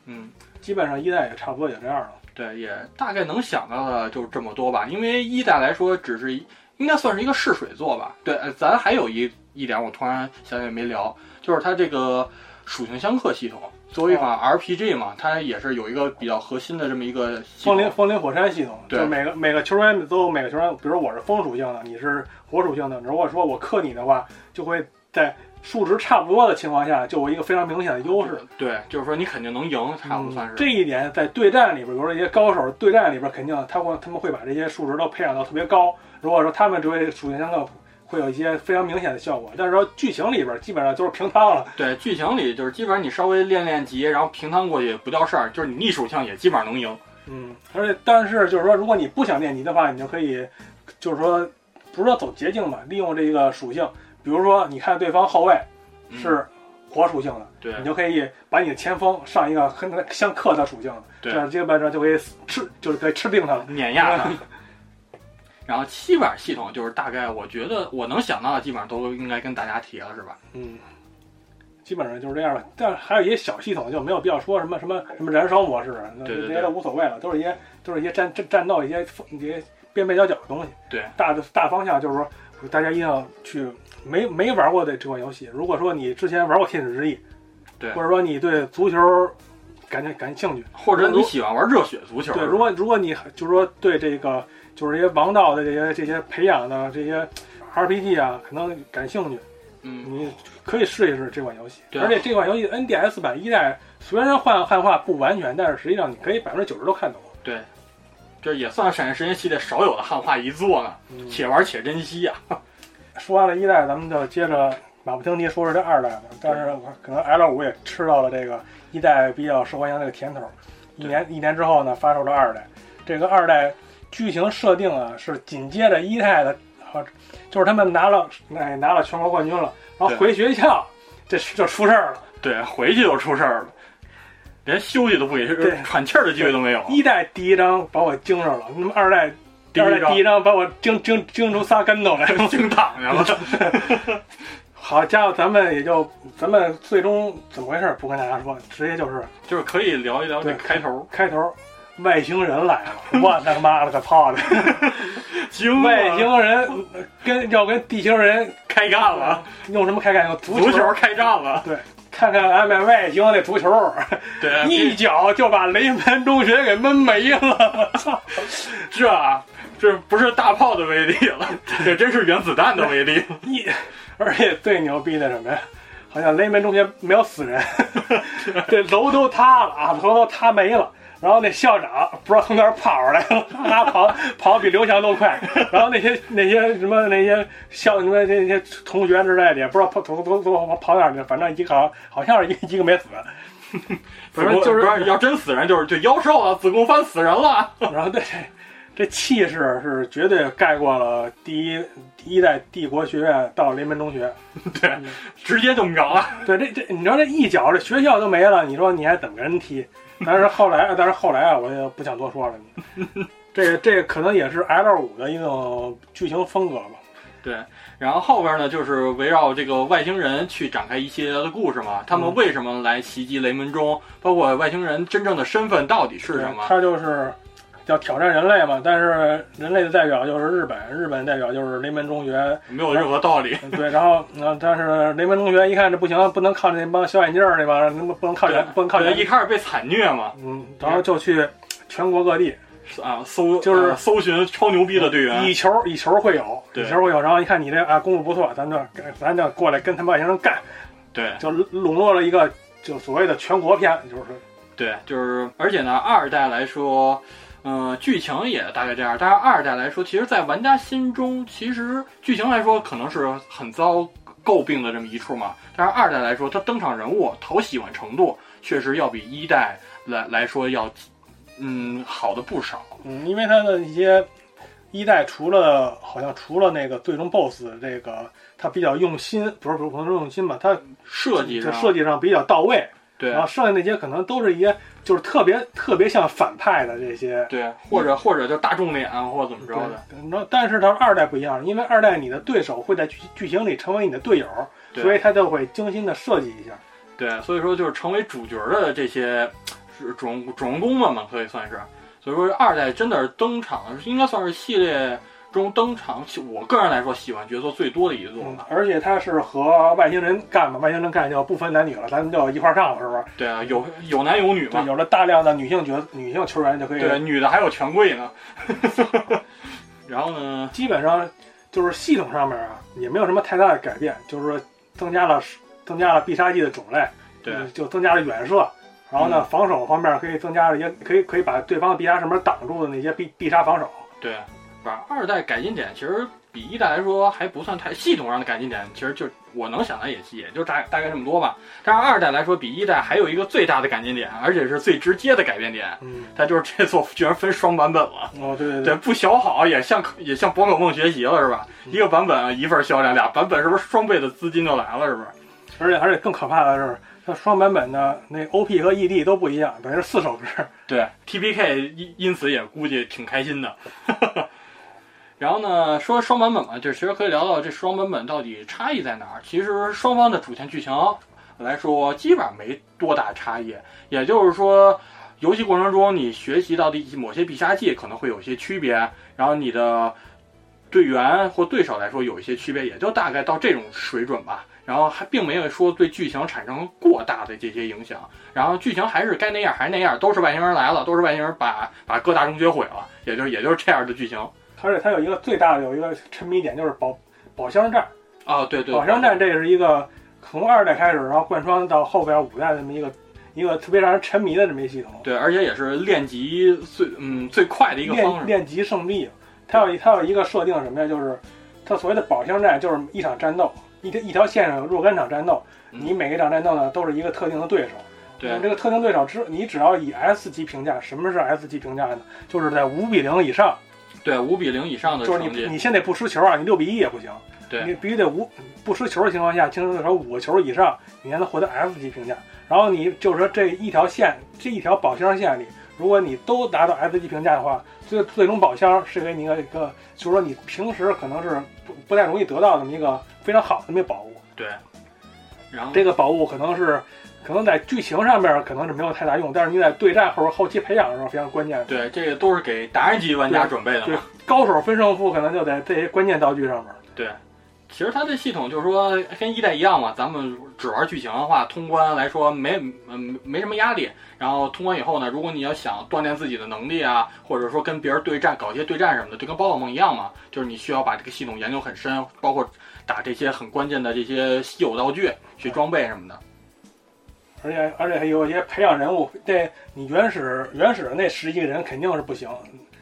嗯，基本上一代也差不多也这样了。对，也大概能想到的就是这么多吧。因为一代来说，只是应该算是一个试水座吧。对，呃咱还有一一点我突然想起来没聊，就是它这个属性相克系统。作为一款 RPG 嘛，它也是有一个比较核心的这么一个风林风林火山系统，对就是每个每个球员都有每个球员，比如我是风属性的，你是火属性的，如果说我克你的话，就会在数值差不多的情况下，就有一个非常明显的优势。对，就是说你肯定能赢，差不多算是。嗯这一点在对战里边，比如说一些高手对战里边，肯定他会他们会把这些数值都培养到特别高。如果说他们这位属性相克会有一些非常明显的效果，但是说剧情里边基本上就是平摊了。对，剧情里就是基本上你稍微练练级，然后平摊过去也不叫事儿，就是你逆属性也基本上能赢。嗯，而且但是就是说，如果你不想练级的话，你就可以，就是说不是说走捷径吧，利用这个属性，比如说你看对方后卫嗯是火属性的，对你就可以把你的前锋上一个跟他相克的属性这样基本上就可以吃，就是可以吃定他了。碾压他。然后七板系统就是大概，我觉得我能想到的基本上都应该跟大家提了，是吧？嗯，基本上就是这样吧。但是还有一些小系统就没有必要说什么什么什么燃烧模式，那对对对这些都无所谓了，都是一些都是一些战战战斗一些一些边边角角的东西。对，大的大方向就是说，大家一定要去没没玩过的这款游戏。如果说你之前玩过《天使之翼》，对或者说你对足球感觉感兴趣，或者你喜欢玩热血足球，对，如果如果你就是说对这个就是这些王道的这些这些培养的这些 RPG 啊，可能感兴趣。嗯，你可以试一试这款游戏，对啊而且这款游戏 NDS 版一代虽然汉汉化不完全，但是实际上你可以百分之九十都看懂。对，这也算闪电时间系列少有的汉化一作了，嗯且玩且珍惜啊呀、说完了一代，咱们就接着马不停蹄说说这二代吧。但是可能 L 五也吃到了这个一代比较受欢迎的这个甜头，一年一年之后呢，发售了二代。这个二代剧情设定啊是紧接着一代的，啊，就是他们拿了哎拿了全国冠军了，然后回学校，这就出事儿了。对，回去就出事儿了，连休息都不给，对喘气儿的机会都没有。一代第一章把我惊着了，那么二代第二代第一章把我惊惊惊出仨跟头来。惊躺下了，好家伙，咱们也就咱们最终怎么回事不跟大家说，直接就是就是可以聊一聊这开头。开头外星人来了，我他妈了个操的！惊外星人跟要跟地球人开干了，用什么开干？用足足球开战了，对，看看俺们外星那足球，对，一脚就把雷门中学给闷没了。操！这啊这不是大炮的威力了，这真是原子弹的威力。一，而且最牛逼的什么呀？好像雷门中间没有死人，这楼都塌了啊，楼都塌没了。然后那校长不知道从哪儿跑出来了，他跑跑比刘翔都快。然后那些那些什么那些校什么那些同学之类的，也不知道跑跑跑跑跑哪儿去了，反正一个好好像是一个一个没死。反正就是要真死人，就是就妖兽啊，子贡翻死人了。然后对这气势是绝对盖过了第一第一代帝国学院到雷门中学。对，直接就秒了。对，这这你知道这一脚这学校都没了，你说你还怎么跟人踢？但是后来，但是后来啊，我也不想多说了。你 这个这个可能也是 L 五的一种剧情风格吧。对，然后后边呢，就是围绕这个外星人去展开一系列的故事嘛。他们嗯为什么来袭击雷门中？包括外星人真正的身份到底是什么？他就是要挑战人类嘛，但是人类的代表就是日本，日本代表就是雷门中学，没有任何道理。对，然后嗯，但是雷门中学一看这不行，不能靠那帮小眼镜儿那帮人，不能靠人，不能靠人，一，开始被惨虐嘛，嗯，然后就去全国各地啊，搜就是啊搜寻超牛逼的队员以，球以球会友，以球会友，然后一看你这啊功夫不错，咱就咱就过来跟他们外星人干，对就笼络了一个就所谓的全国篇，就是对，就是而且呢，二代来说。嗯、剧情也大概这样，但是二代来说，其实，在玩家心中，其实剧情来说可能是很遭诟病的这么一处嘛。但是二代来说，它登场人物讨喜欢程度确实要比一代来来说要，嗯，好的不少。嗯，因为它的一些一代除了好像除了那个最终 BOSS 这个它比较用心，不是不是不能说用心吧，它设计上，设计上比较到位，对然后剩下那些可能都是一些就是特别特别像反派的这些。对，或者或者就大众脸啊或者怎么着的，对，然后但是它二代不一样，因为二代你的对手会在剧剧情里成为你的队友，所以他就会精心的设计一下。对，所以说就是成为主角的这些是主人主人公们嘛，可以算是。所以说二代真的是登场，应该算是系列中登场，我个人来说喜欢角色最多的一座嗯。，而且他是和外星人干嘛，外星人干就不分男女了，咱们就一块上了，是不是？对啊，有有男有女，嘛。有了大量的女性角女性球员就可以，对，女的还有权贵呢。然后呢，基本上就是系统上面啊也没有什么太大的改变，就是说增加了增加了必杀技的种类，对嗯就增加了远射，然后呢、嗯防守方面可以增加了一些可以可以把对方的必杀什么挡住的那些必必杀防守。对，把二代改进点其实比一代来说还不算太系统上的改进点，其实就我能想的也也就大大概这么多吧。但是二代来说比一代还有一个最大的改进点，而且是最直接的改变点，嗯，它就是这座居然分双版本了。哦，对对对，不小好也向也向宝可梦学习了是吧？嗯一个版本一份销量，俩版本是不是双倍的资金就来了是不是？而且而且更可怕的是，它双版本的那 OP 和 ED 都不一样，等于是四首歌。对，TPK 因因此也估计挺开心的。然后呢，说双版本嘛，就其实可以聊聊这双版本到底差异在哪儿。其实双方的主线剧情来说，基本上没多大差异。也就是说，游戏过程中你学习到的某些必杀技可能会有一些区别，然后你的队员或对手来说有一些区别，也就大概到这种水准吧。然后还并没有说对剧情产生过大的这些影响。然后剧情还是该那样还是那样，都是外星人来了，都是外星人把把各大中学毁了，也就也就是这样的剧情。而且它有一个最大的有一个沉迷点，就是宝宝箱战。啊，对对，宝箱战这是一个从二代开始，然后贯穿到后边五代这么一个一个特别让人沉迷的这么一系统。对，而且也是练级最嗯最快的一个方式。练练级胜利，它有它有一个设定什么呀？就是它所谓的宝箱战，就是一场战斗，一条一条线上有若干场战斗，嗯你每一场战斗呢都是一个特定的对手。对这个特定对手只你只要以 S 级评价，什么是 S 级评价呢？就是在五比零以上，对，五比零以上的就是，你你先得不失球啊，你六比一也不行，对你必须得五不失球的情况下，竞争对手五个球以上，你才能获得 F 级评价。然后你就是说这一条线这一条宝箱线里，如果你都达到 F 级评价的话，最最终宝箱是给你一个一个，就是说你平时可能是不不太容易得到这么一个非常好的那个宝物。对。然后这个宝物可能是可能在剧情上面可能是没有太大用，但是你在对战或者后期培养的时候非常关键。对，这个都是给达人级玩家准备的对嘛。高手分胜负可能就在这些关键道具上面。对，其实它这系统就是说跟一代一样嘛，咱们只玩剧情的话，通关来说没嗯没什么压力。然后通关以后呢，如果你要想锻炼自己的能力啊，或者说跟别人对战，搞一些对战什么的，就跟宝可梦一样嘛，就是你需要把这个系统研究很深，包括打这些很关键的这些稀有道具、去装备什么的。而且而且还有一些培养人物，这你原始原始的那十一个人肯定是不行，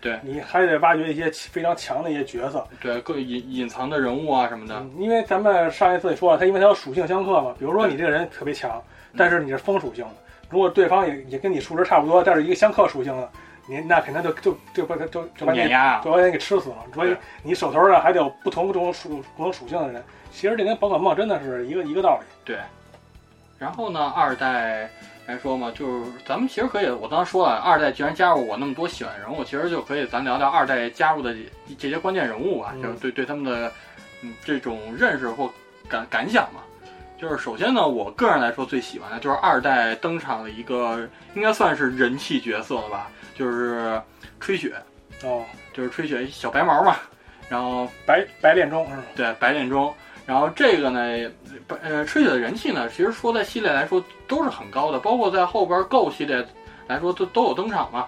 对你还得挖掘一些非常强的一些角色。对，各隐隐藏的人物啊什么的。嗯因为咱们上一次也说了，它因为它有属性相克嘛，比如说你这个人特别强，但是你是风属性的，如果对方也也跟你数值差不多，但是一个相克属性的，你那肯定就就就把他就就把你碾压就把你给吃死了。所以对你手头上还得有不同种属不同属性的人，其实这跟宝可梦真的是一个一个道理。对，然后呢，二代来说嘛，就是咱们其实可以，我刚刚说了，二代既然加入我那么多喜欢人物，其实就可以咱聊聊二代加入的这这些关键人物吧，嗯就是对对他们的嗯这种认识或感感想嘛。就是首先呢，我个人来说最喜欢的就是二代登场的一个，应该算是人气角色了吧，就是吹雪，哦，就是吹雪小白毛嘛，然后白白恋中？对白恋中，然后这个呢，白呃吹雪的人气呢，其实说在系列来说都是很高的，包括在后边 Go 系列来说都都有登场嘛。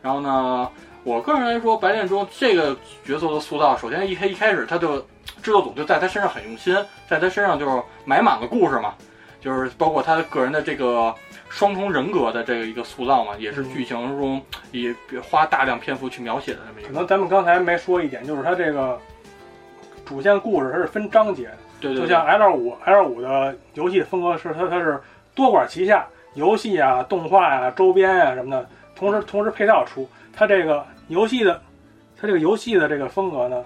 然后呢，我个人来说，白恋中这个角色的塑造，首先一开一开始他就制作组就在他身上很用心，在他身上就是埋满了故事嘛，就是包括他个人的这个双重人格的这个一个塑造嘛，也是剧情中也花大量篇幅去描写的这么一个。可能咱们刚才没说一点，就是他这个主线故事它是分章节的，对对对，就像 L 五 L 五的游戏风格是它它是多管齐下，游戏啊、动画呀、周边呀、什么的，同时同时配套出。它这个游戏的它这个游戏的这个风格呢，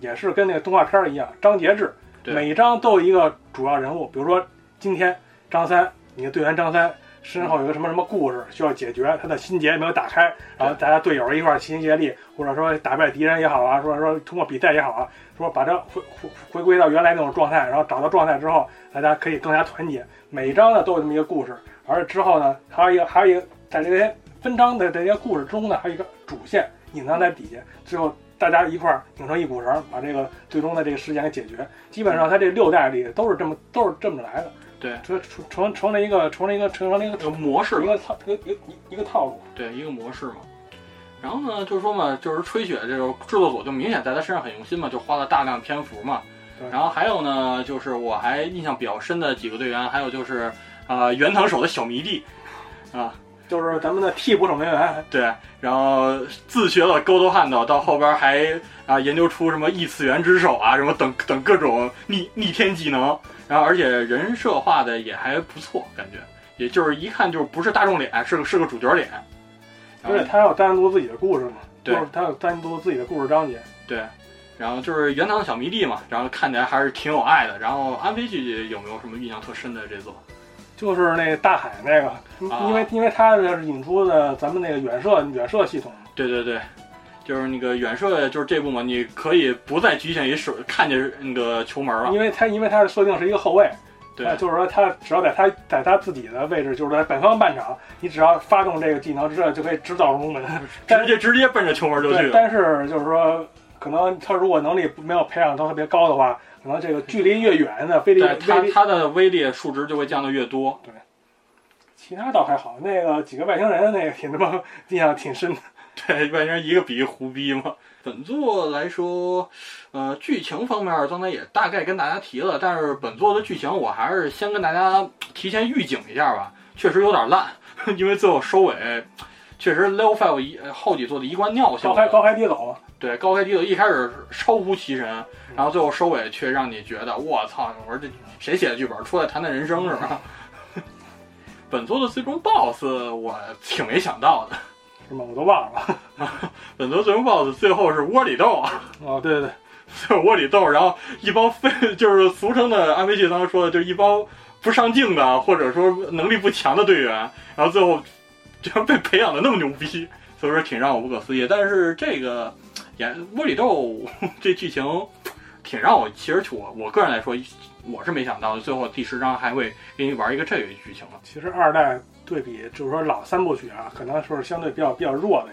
也是跟那个动画片儿一样，章节制，每一章都有一个主要人物，比如说今天张三，你的队员张三。身后有个什么什么故事需要解决，他的心结没有打开，然后大家队友一块儿齐心协力，或者说打败敌人也好啊，说说通过比赛也好啊，说把它回回回归到原来那种状态，然后找到状态之后，大家可以更加团结。每一章呢都有这么一个故事，而之后呢还有一个还有一个在这些分章的这些故事中呢，还有一个主线隐藏在底下，最后大家一块儿拧成一股绳，把这个最终的这个事件给解决。基本上它这六代里都是这么都是这么来的，对，这成成成了一个成了一个成了一个这个模式一个套一个一个一个套路。对，一个模式嘛。然后呢，就是说嘛，就是吹雪这个制作组就明显在他身上很用心嘛，就花了大量篇幅嘛。对。然后还有呢，就是我还印象比较深的几个队员，还有就是啊、呃原藤手的小迷弟，啊，就是咱们的替补守门员，对，然后自学了勾头汉道，到后边还啊研究出什么异次元之手啊，什么等等各种逆逆天技能，然后而且人设画的也还不错，感觉。也就是一看就是不是大众脸，是个是个主角脸。而且他有单独自己的故事嘛，对就是他有单独自己的故事章节。对，然后就是原堂小迷弟嘛，然后看起来还是挺有爱的。然后安飞剧有没有什么印象特深的这座？就是那大海那个，啊因为因为它是引出的咱们那个远射远射系统，对对对，就是那个远射，就是这部嘛，你可以不再局限于手看见那个球门了。因为它因为它的设定是一个后卫，对呃就是说他只要在他在他自己的位置，就是在本方半场，你只要发动这个技能之后，就可以制造龙门。直接直接奔着球门就去，了。但是就是说，可能他如果能力没有培养到特别高的话，可能这个距离越远的威力对它威力，它的威力数值就会降得越多。对其他倒还好。那个几个外星人那个挺他妈印象挺深的。对，外星人一个比一个胡逼嘛。本作来说，呃，剧情方面刚才也大概跟大家提了，但是本作的剧情我还是先跟大家提前预警一下吧，确实有点烂，因为最后收尾确实 Level Five 一呃后几座的一贯尿性，高开高开低走，对高开低走，一开始超乎其神，然后最后收尾却让你觉得我操，我说这谁写的剧本？出来谈谈人生是吧？本作的最终 BOSS 我挺没想到的。是吗？我都忘了。本作最终 BOSS 最后是窝里斗啊，哦，对对对，最后窝里斗，然后一帮非就是俗称的安倍剧当时说的，就是一帮不上镜的或者说能力不强的队员，然后最后居然被培养的那么牛逼，所以说挺让我不可思议。但是这个演窝里斗这剧情挺让我，其实我我个人来说，我是没想到最后第十章还会给你玩一个这个剧情了。其实二代对比就是说老三部曲啊，可能是相对比较比较弱的。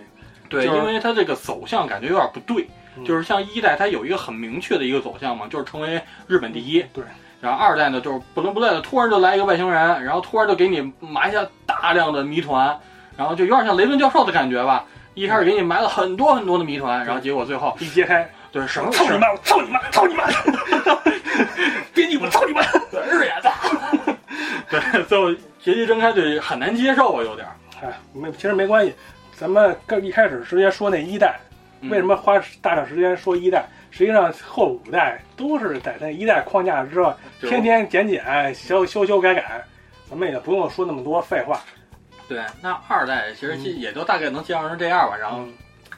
对，就是因为它这个走向感觉有点不对，嗯就是像一代它有一个很明确的一个走向嘛，就是成为日本第一。对，然后二代呢，就是不伦不类的，突然就来一个外星人，然后突然就给你埋下大量的谜团，然后就有点像雷顿教授的感觉吧。一开始给你埋了很多很多的谜团，然后结果最后一揭开，对什么操你妈！我操你妈！操你妈！编辑我操你妈！日眼的，对，最后结局睁开就很难接受啊，有点儿。哎，没，其实没关系。咱们刚一开始直接说那一代，嗯为什么花大量时间说一代？实际上后五代都是在那一代框架之上，就天天减减、修修修改改，咱们也不用说那么多废话。对，那二代其实也就大概能介绍成这样吧，然后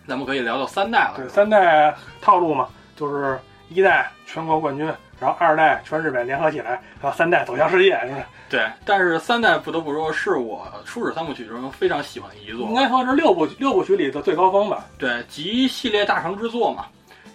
咱们可以聊到三代了。对，三代套路嘛，就是一代全国冠军，然后二代全日本联合起来，然后三代走向世界，是不是？对，但是三代不得不说是我初始三部曲中非常喜欢的一座应，该说是六部六部曲里的最高峰吧。对，集系列大成之作嘛。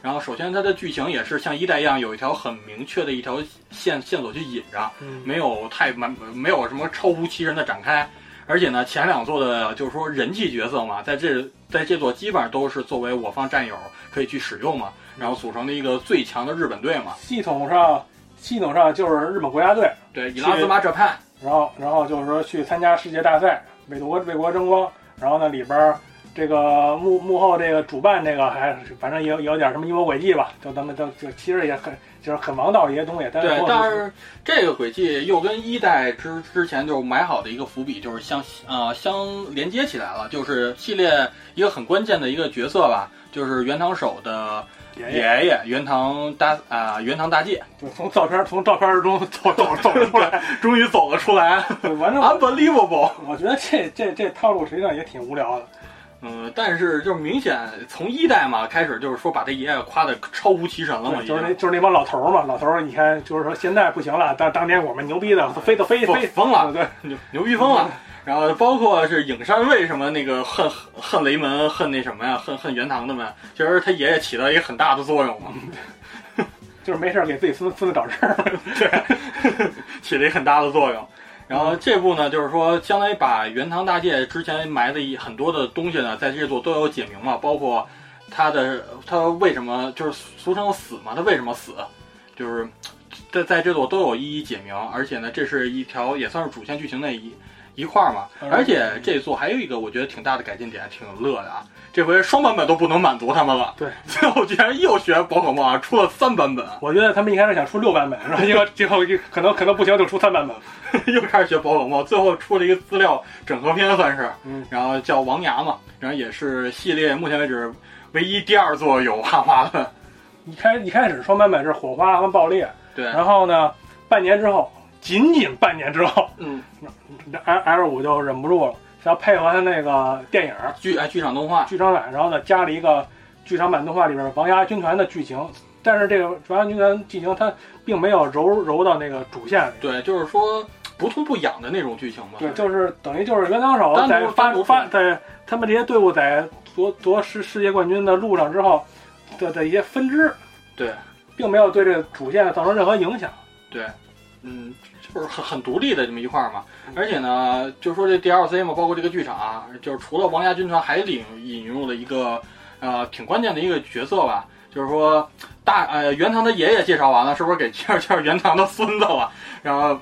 然后首先它的剧情也是像一代一样有一条很明确的一条线线索去引着，嗯，没有太满没有什么超乎其人的展开。而且呢，前两座的就是说人气角色嘛，在这在这座基本上都是作为我方战友可以去使用嘛，然后组成的一个最强的日本队嘛。系统上系统上就是日本国家队，对，伊拉兹马 Japan，然后然后就是说去参加世界大赛，为国为国争光。然后呢，里边儿这个幕幕后这个主办这个还反正也有有点什么阴谋诡计吧，就咱们就就其实也很就是很王道一些东西。但是对，但是这个轨迹又跟一代之之前就埋好的一个伏笔，就是相呃相连接起来了，就是系列一个很关键的一个角色吧，就是原堂手的爷爷爷爷原堂大啊、元堂大介，就从照片从照片中走走走出来，终于走了出来对反正，unbelievable。我觉得这这这套路实际上也挺无聊的。嗯，但是就是明显从一代嘛开始，就是说把这爷爷夸的超乎其神了嘛，就是那就是那帮老头儿嘛，老头儿你看就是说现在不行了，但当年我们牛逼的飞都飞飞疯了，对，牛牛逼疯了。然后包括是影山为什么那个恨恨雷门恨那什么呀，恨恨元堂的们，其实他爷爷起到一个很大的作用嘛，就是没事儿给自己孙孙子找事儿。对，起了一个很大的作用。然后这部呢，就是说相当于把元堂大介之前埋的一很多的东西呢，在这座都有解明嘛，包括他的他为什么就是俗称死嘛，他为什么死，就是在在这座都有一一解明，而且呢，这是一条也算是主线剧情的一一块儿嘛。嗯。而且这座还有一个我觉得挺大的改进点，挺乐的啊。这回双版本都不能满足他们了，对，最后居然又学宝可梦啊，出了三版本，我觉得他们一开始想出六版本，然后结果最后一可能可能不行就出三版本。又开始学宝可梦，最后出了一个资料整合篇，算是，嗯。然后叫王牙嘛，然后也是系列目前为止唯一第二座有汉化的，一开一开始双版本是火花和爆裂，对，然后呢，半年之后，仅仅半年之后嗯，，L L 五就忍不住了，想要配合他那个电影儿。剧哎剧场动画，剧场版，然后呢加了一个剧场版动画里边王牙军团的剧情，但是这个王牙军团剧情它并没有揉揉到那个主线里。对，就是说不痛不痒的那种剧情嘛，对，就是等于就是原枪手在发发在他们这些队伍在夺夺世世界冠军的路上之后的的一些分支，对。并没有对这个主线造成任何影响。对，嗯，就是很很独立的这么一块嘛。而且呢，就是说这 DLC 嘛，包括这个剧场啊，就是除了王家军团，还引引入了一个呃挺关键的一个角色吧，就是说大呃元堂的爷爷介绍完了，是不是给介绍介绍元堂的孙子了？然后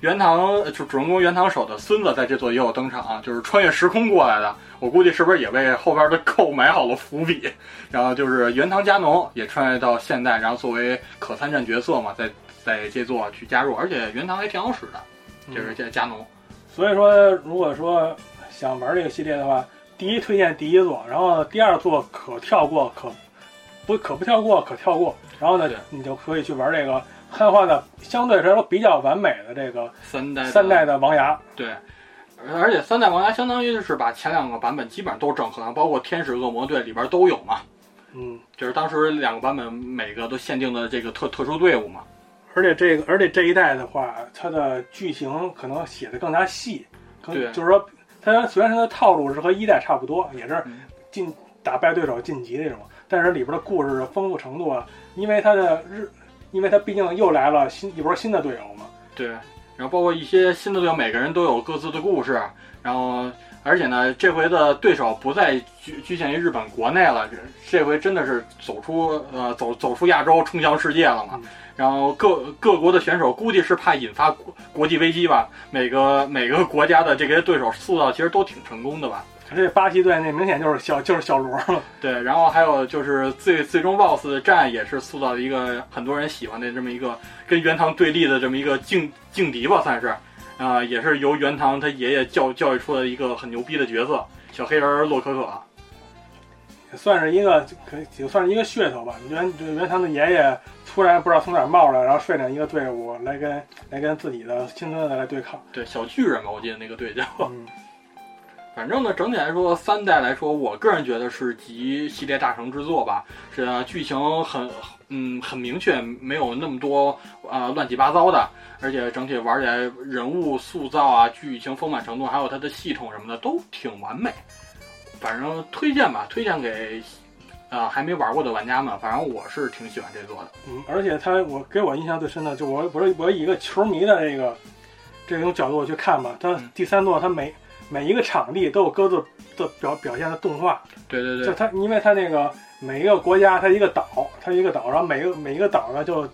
元堂就主人公元堂手的孙子在这座也有登场、啊，就是穿越时空过来的。我估计是不是也为后边的购埋好了伏笔？然后就是元堂加农也穿越到现代，然后作为可参战角色嘛，在在这座去加入，而且原堂还挺好使的，就是这加农。所以说，如果说想玩这个系列的话，第一推荐第一座，然后第二座可跳过，可不可不跳过，可跳过。然后呢，你就可以去玩这个汉化的相对来说比较完美的这个三代三代的王牙。对，而且三代王牙相当于是把前两个版本基本上都整合了，包括天使恶魔队里边都有嘛，嗯，就是当时两个版本每个都限定的这个特特殊队伍嘛。而且这个，而且这一代的话，它的剧情可能写的更加细，可对就是说，它虽然它的套路是和一代差不多，也是嗯晋打败对手晋级这种，但是里边的故事的丰富程度啊，因为它的日，因为它毕竟又来了新一波新的队友嘛，对，然后包括一些新的队友，每个人都有各自的故事，然后而且呢，这回的对手不再局局限于日本国内了，这这回真的是走出呃走走出亚洲，冲向世界了嘛。嗯然后各各国的选手估计是怕引发国国际危机吧，每个每个国家的这些对手塑造其实都挺成功的吧。而且巴西队那明显就是小就是小罗了，对，然后还有就是最最终 BOSS 战也是塑造了一个很多人喜欢的这么一个跟元堂对立的这么一个劲劲敌吧，算是，啊、也是由元堂他爷爷教教育出的一个很牛逼的角色，小黑人洛可可。也算是一个可也算是一个噱头吧。原这原堂的爷爷突然不知道从哪儿冒出来，然后率领一个队伍来跟来跟自己的亲孙子来对抗。对，小巨人吧，我记得那个队叫。嗯，反正呢，整体来说，三代来说，我个人觉得是集系列大成之作吧。是啊剧情很嗯很明确，没有那么多啊、呃乱七八糟的，而且整体玩起来人物塑造啊、剧情丰满程度，还有它的系统什么的都挺完美。反正推荐吧，推荐给呃还没玩过的玩家们，反正我是挺喜欢这座的。嗯，而且它我给我印象最深的，就我我我以一个球迷的这个这种角度去看吧，他嗯第三座它每每一个场地都有各自的表表现的动画，对对对，就它因为它那个每一个国家它一个岛，它一个岛，然后每个每一个岛呢就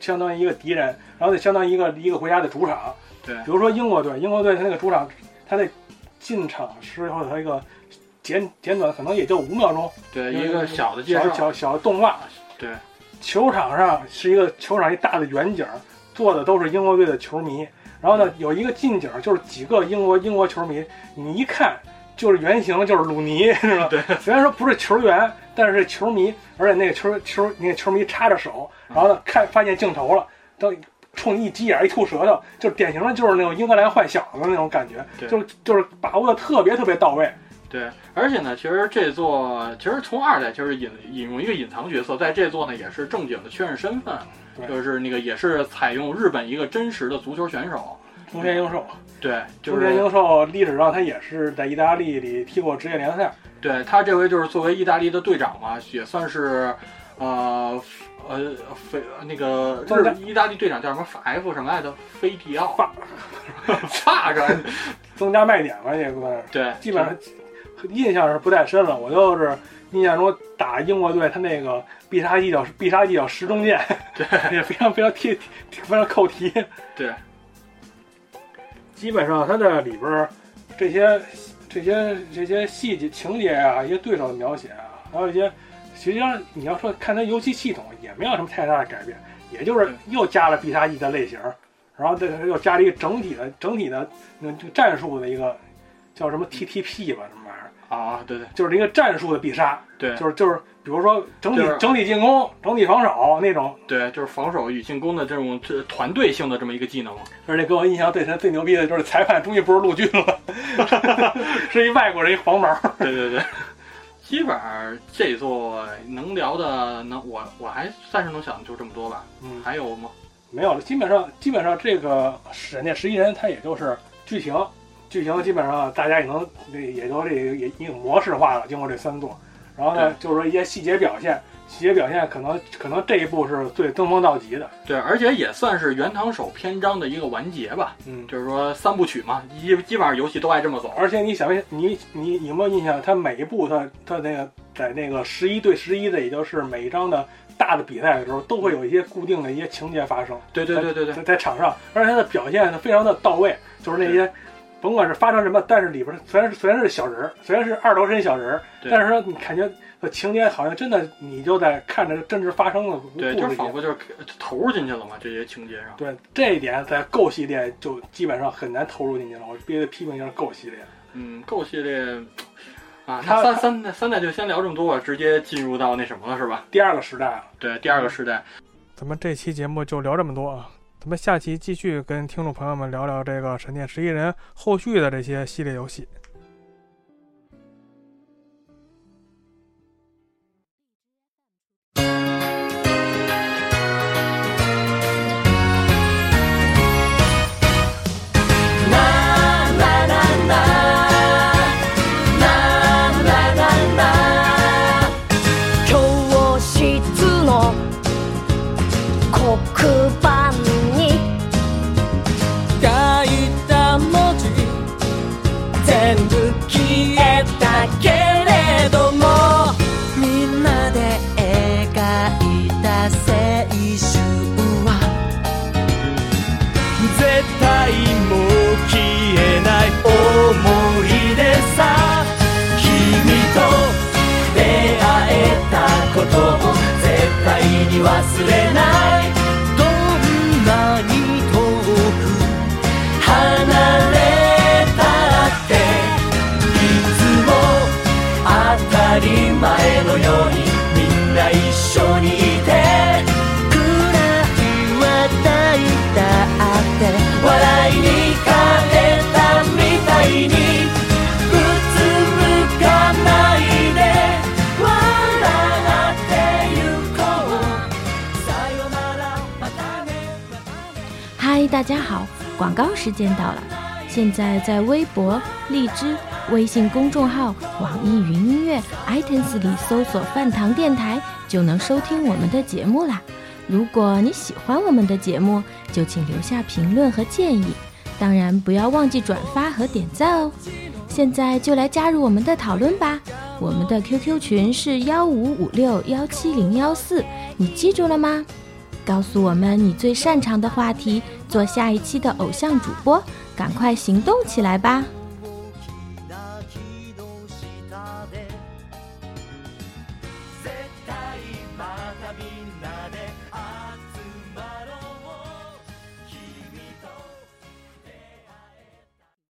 相当于一个敌人，然后就相当于一个一个国家的主场。对比如说英国队，英国队它那个主场，它那进场时候它一个简简短可能也就五秒钟，对一个小的介绍，小小小的动画。对球场上是一个球场一大的远景，坐的都是英国队的球迷。然后呢，有一个近景，就是几个英国英国球迷，你一看就是原型，就是鲁尼，是吧？对，虽然说不是球员，但是是球迷，而且那个球球那个球迷插着手，然后呢看发现镜头了，都冲你一急眼一吐舌头，就是典型的就是那种英格兰坏小子那种感觉，对就是就是把握的特别特别到位。对，而且呢，其实这座其实从二代就是引引用一个隐藏角色，在这座呢也是正经的确认身份，就是那个也是采用日本一个真实的足球选手。中田英寿，对，就是中田英寿历史上他也是在意大利里踢过职业联赛，对他这回就是作为意大利的队长嘛，也算是，呃呃非那个日意大利队长叫什么法 F 什么来着？菲迪奥法法着，增加卖点吧，也算是。对，基本上印象是不太深了。我就是印象中打英国队，他那个必杀技叫必杀技叫十中剑，对也非常非常贴，非常扣题。对基本上他在里边儿这些这些这些细节情节啊，一些对手的描写啊，还有一些，实际上你要说看他游戏系统也没有什么太大的改变，也就是又加了必杀技的类型，然后这个又加了一个整体的整体的那这个战术的一个叫什么 TTP 吧，什么。啊，对对就是一个战术的必杀，对就是就是，比如说整体、就是整体进攻、整体防守那种。对，就是防守与进攻的这种这团队性的这么一个技能。而且给我印象最深、最牛逼的就是裁判终于不是陆军了，是一外国人，一黄毛。对对对，基本上这座能聊的能我我还暂时能想的就这么多吧。嗯，还有吗？没有了，基本上基本上这个闪电十一人，他也就是剧情，剧情基本上大家也能这也都这个也已经模式化了，经过这三座。然后呢，就是说一些细节表现，细节表现可能可能这一部是最登峰造极的。对，而且也算是原堂手篇章的一个完结吧。嗯，就是说三部曲嘛，基基本上游戏都爱这么走。而且你想没你你你有没有印象？它每一部它它那个在那个十一对十一的，也就是每一张的大的比赛的时候，都会有一些固定的一些情节发生。对对对对对在在场上，而且它的表现非常的到位，就是那些甭管是发生什么，但是里边儿虽然是虽然是小人儿，虽然是二头身小人儿，但是说你感觉呃情节好像真的你就在看着真实发生的对，就是仿佛就是投入进去了嘛，这些情节上。对这一点，在 Go 系列就基本上很难投入进去了。我必须得批评一下 Go 系列。嗯，Go 系列啊，它三三代三代就先聊这么多吧，直接进入到那什么了是吧？第二个时代了。对，第二个时代。咱们这期节目就聊这么多啊，咱们下期继续跟听众朋友们聊聊这个《闪电十一人》后续的这些系列游戏。大家好，广告时间到了。现在在微博、荔枝、微信公众号、网易云音乐、iTunes 里搜索“饭堂电台”，就能收听我们的节目啦。如果你喜欢我们的节目，就请留下评论和建议，当然不要忘记转发和点赞哦。现在就来加入我们的讨论吧，我们的 QQ 群是幺五五六幺七零幺四，你记住了吗？告诉我们你最擅长的话题，做下一期的偶像主播，赶快行动起来吧！